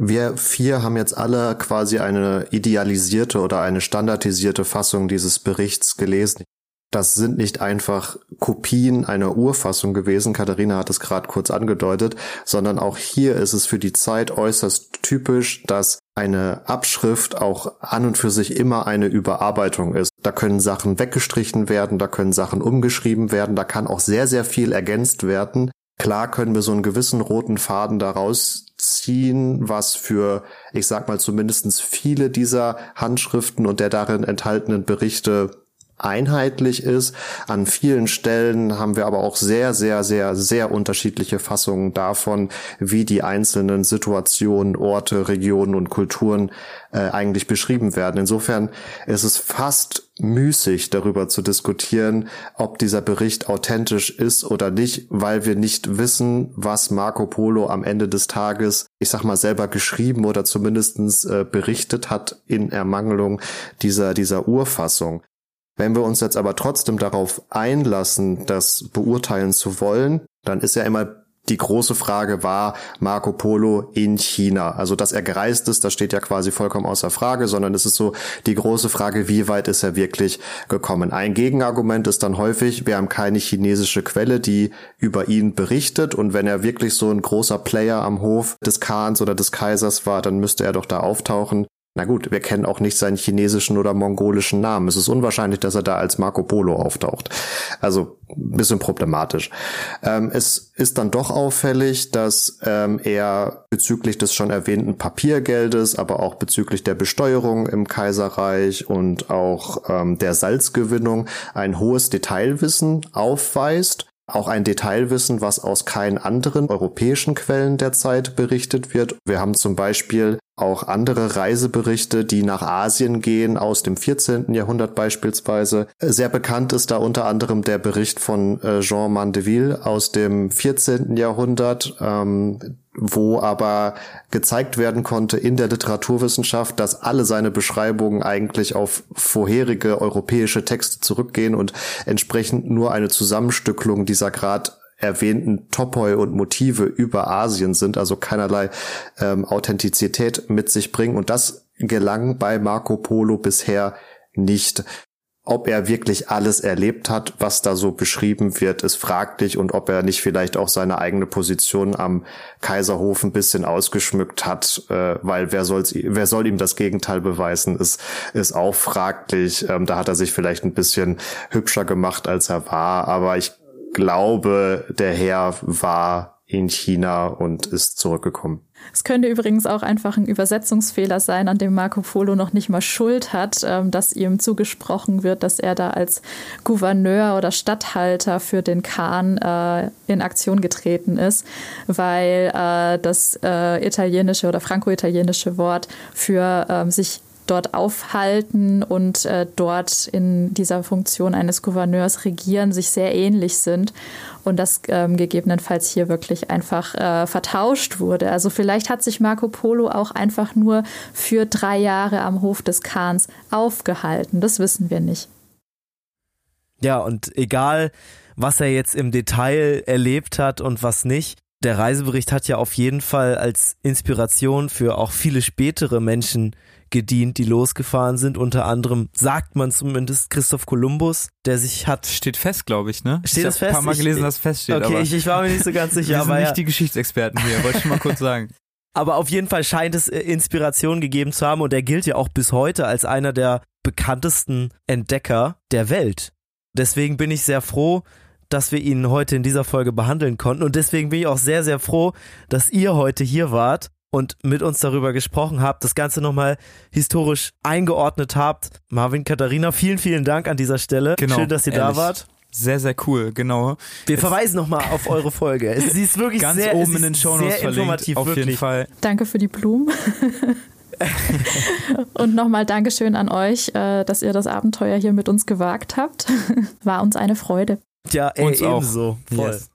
Wir vier haben jetzt alle quasi eine idealisierte oder eine standardisierte Fassung dieses Berichts gelesen. Das sind nicht einfach Kopien einer Urfassung gewesen, Katharina hat es gerade kurz angedeutet, sondern auch hier ist es für die Zeit äußerst typisch, dass eine Abschrift auch an und für sich immer eine Überarbeitung ist. Da können Sachen weggestrichen werden, da können Sachen umgeschrieben werden, da kann auch sehr, sehr viel ergänzt werden. Klar können wir so einen gewissen roten Faden daraus ziehen, was für, ich sag mal, zumindestens viele dieser Handschriften und der darin enthaltenen Berichte einheitlich ist. An vielen Stellen haben wir aber auch sehr, sehr, sehr, sehr unterschiedliche Fassungen davon, wie die einzelnen Situationen, Orte, Regionen und Kulturen äh, eigentlich beschrieben werden. Insofern ist es fast müßig darüber zu diskutieren, ob dieser Bericht authentisch ist oder nicht, weil wir nicht wissen, was Marco Polo am Ende des Tages, ich sag mal, selber geschrieben oder zumindestens äh, berichtet hat in Ermangelung dieser, dieser Urfassung. Wenn wir uns jetzt aber trotzdem darauf einlassen, das beurteilen zu wollen, dann ist ja immer die große Frage war Marco Polo in China. Also, dass er gereist ist, das steht ja quasi vollkommen außer Frage, sondern es ist so die große Frage, wie weit ist er wirklich gekommen. Ein Gegenargument ist dann häufig, wir haben keine chinesische Quelle, die über ihn berichtet. Und wenn er wirklich so ein großer Player am Hof des Khans oder des Kaisers war, dann müsste er doch da auftauchen. Na gut, wir kennen auch nicht seinen chinesischen oder mongolischen Namen. Es ist unwahrscheinlich, dass er da als Marco Polo auftaucht. Also bisschen problematisch. Ähm, es ist dann doch auffällig, dass ähm, er bezüglich des schon erwähnten Papiergeldes, aber auch bezüglich der Besteuerung im Kaiserreich und auch ähm, der Salzgewinnung ein hohes Detailwissen aufweist auch ein Detailwissen, was aus keinen anderen europäischen Quellen der Zeit berichtet wird. Wir haben zum Beispiel auch andere Reiseberichte, die nach Asien gehen, aus dem 14. Jahrhundert beispielsweise. Sehr bekannt ist da unter anderem der Bericht von äh, Jean Mandeville aus dem 14. Jahrhundert, ähm, wo aber gezeigt werden konnte in der Literaturwissenschaft, dass alle seine Beschreibungen eigentlich auf vorherige europäische Texte zurückgehen und entsprechend nur eine Zusammenstücklung dieser grad erwähnten Topoi und Motive über Asien sind, also keinerlei ähm, Authentizität mit sich bringen. Und das gelang bei Marco Polo bisher nicht. Ob er wirklich alles erlebt hat, was da so beschrieben wird, ist fraglich und ob er nicht vielleicht auch seine eigene Position am Kaiserhof ein bisschen ausgeschmückt hat, äh, weil wer, soll's, wer soll ihm das Gegenteil beweisen, ist, ist auch fraglich. Ähm, da hat er sich vielleicht ein bisschen hübscher gemacht, als er war, aber ich glaube, der Herr war in China und ist zurückgekommen. Es könnte übrigens auch einfach ein Übersetzungsfehler sein, an dem Marco Polo noch nicht mal Schuld hat, ähm, dass ihm zugesprochen wird, dass er da als Gouverneur oder Statthalter für den Khan äh, in Aktion getreten ist, weil äh, das äh, italienische oder franco-italienische Wort für ähm, sich dort aufhalten und äh, dort in dieser Funktion eines Gouverneurs regieren, sich sehr ähnlich sind und das ähm, gegebenenfalls hier wirklich einfach äh, vertauscht wurde. Also vielleicht hat sich Marco Polo auch einfach nur für drei Jahre am Hof des Khans aufgehalten. Das wissen wir nicht. Ja, und egal, was er jetzt im Detail erlebt hat und was nicht, der Reisebericht hat ja auf jeden Fall als Inspiration für auch viele spätere Menschen gedient, die losgefahren sind. Unter anderem sagt man zumindest Christoph Kolumbus, der sich hat. Steht fest, glaube ich, ne? Steht ich das fest? ein paar Mal Ich- gelesen, dass es feststeht. Okay, ich, ich war mir nicht so ganz sicher, wir sind aber nicht ja. die Geschichtsexperten hier, wollte ich schon mal kurz sagen. Aber auf jeden Fall scheint es äh, Inspiration gegeben zu haben und er gilt ja auch bis heute als einer der bekanntesten Entdecker der Welt. Deswegen bin ich sehr froh, dass wir ihn heute in dieser Folge behandeln konnten und deswegen bin ich auch sehr, sehr froh, dass ihr heute hier wart und mit uns darüber gesprochen habt, das Ganze nochmal historisch eingeordnet habt. Marvin, Katharina, vielen, vielen Dank an dieser Stelle. Genau, Schön, dass ihr da ehrlich. wart. Sehr, sehr cool, genau. Wir verweisen nochmal auf eure Folge. Es, sie ist wirklich Ganz sehr, oben es in den Shownotes sehr verlinkt, informativ, auf wirklich. jeden Fall. Danke für die Blumen. Und nochmal Dankeschön an euch, äh, dass ihr das Abenteuer hier mit uns gewagt habt. War uns eine Freude. Ja, ey, Uns auch. ebenso. Voll. Yes.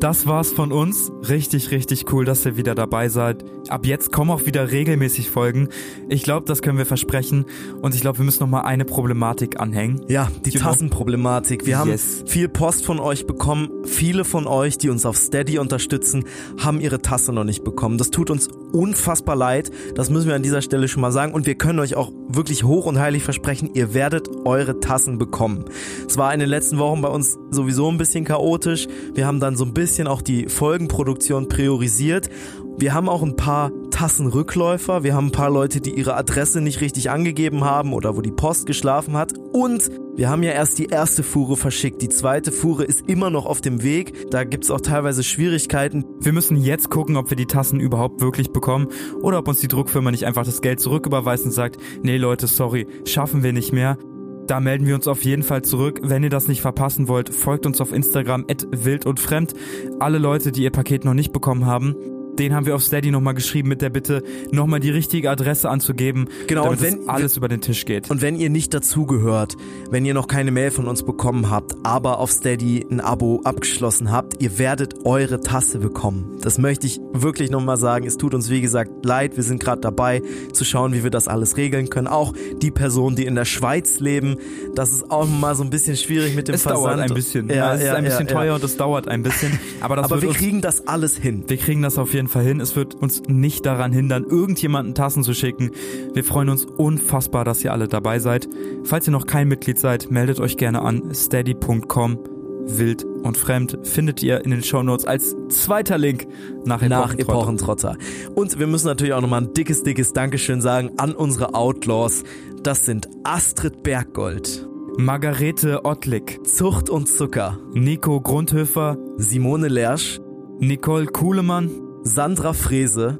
Das war's von uns. Richtig, richtig cool, dass ihr wieder dabei seid. Ab jetzt kommen auch wieder regelmäßig Folgen. Ich glaube, das können wir versprechen. Und ich glaube, wir müssen noch mal eine Problematik anhängen. Ja, die You? Tassenproblematik. Wir haben Yes. viel Post von euch bekommen. Viele von euch, die uns auf Steady unterstützen, haben ihre Tasse noch nicht bekommen. Das tut uns unfassbar leid. Das müssen wir an dieser Stelle schon mal sagen. Und wir können euch auch wirklich hoch und heilig versprechen, ihr werdet eure Tassen bekommen. Es war in den letzten Wochen bei uns sowieso ein bisschen chaotisch. Wir haben dann so ein bisschen auch die Folgenproduktion priorisiert. Wir haben auch ein paar Tassenrückläufer. Wir haben ein paar Leute, die ihre Adresse nicht richtig angegeben haben oder wo die Post geschlafen hat. Und wir haben ja erst die erste Fuhre verschickt. Die zweite Fuhre ist immer noch auf dem Weg. Da gibt's auch teilweise Schwierigkeiten. Wir müssen jetzt gucken, ob wir die Tassen überhaupt wirklich bekommen oder ob uns die Druckfirma nicht einfach das Geld zurücküberweist und sagt, nee Leute, sorry, schaffen wir nicht mehr. Da melden wir uns auf jeden Fall zurück. Wenn ihr das nicht verpassen wollt, folgt uns auf Instagram wild und fremd. Alle Leute, die ihr Paket noch nicht bekommen haben, den haben wir auf Steady nochmal geschrieben mit der Bitte, nochmal die richtige Adresse anzugeben, Genau, damit und wenn- alles über den Tisch geht. Und wenn ihr nicht dazugehört, wenn ihr noch keine Mail von uns bekommen habt, aber auf Steady ein Abo abgeschlossen habt, ihr werdet eure Tasse bekommen. Das möchte ich wirklich nochmal sagen. Es tut uns wie gesagt leid. Wir sind gerade dabei zu schauen, wie wir das alles regeln können. Auch die Personen, die in der Schweiz leben, das ist auch mal so ein bisschen schwierig mit dem es Versand. dauert ein bisschen. Ja, Ja, es ist ein bisschen ja, teuer und es dauert ein bisschen. Aber das Aber wir kriegen das alles hin. Wir kriegen das auf jeden Fall hin. Es wird uns nicht daran hindern, irgendjemanden Tassen zu schicken. Wir freuen uns unfassbar, dass ihr alle dabei seid. Falls ihr noch kein Mitglied seid, meldet euch gerne an steady.com. Wild und fremd findet ihr in den Shownotes als zweiter Link nach nach Epochentrotter. Epochentrotter. Und wir müssen natürlich auch nochmal ein dickes, dickes Dankeschön sagen an unsere Outlaws. Das sind Astrid Berggold, Margarete Ottlick, Zucht und Zucker, Nico Grundhöfer, Simone Lersch, Nicole Kuhlemann, Sandra Frese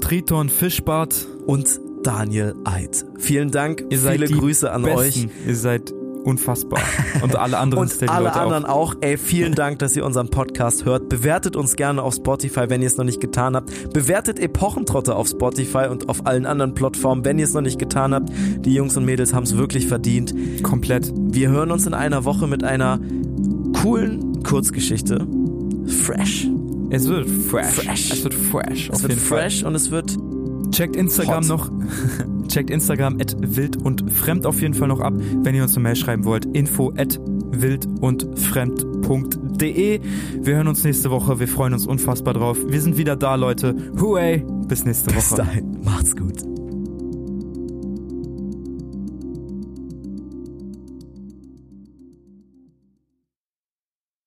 Triton Fischbart. und Daniel Eid. Vielen Dank, Ihr seid viele Grüße an Besten. euch. Ihr seid unfassbar. Und alle anderen Und alle Leute auch. anderen auch. Ey, vielen Dank, dass ihr unseren Podcast hört. Bewertet uns gerne auf Spotify, wenn ihr es noch nicht getan habt. Bewertet Epochentrotte auf Spotify und auf allen anderen Plattformen, wenn ihr es noch nicht getan habt. Die Jungs und Mädels haben es wirklich verdient. Komplett. Wir hören uns in einer Woche mit einer coolen Kurzgeschichte. Fresh. Es wird fresh. Fresh. Es wird fresh. Es wird jeden Fall. fresh und es wird Checkt Instagram Hot. noch. Checkt Instagram at wild und fremd auf jeden Fall noch ab, wenn ihr uns eine Mail schreiben wollt. Info at wild und fremd.de. Wir hören uns nächste Woche. Wir freuen uns unfassbar drauf. Wir sind wieder da, Leute. Huey. Bis nächste bis Woche. dahin. Macht's gut.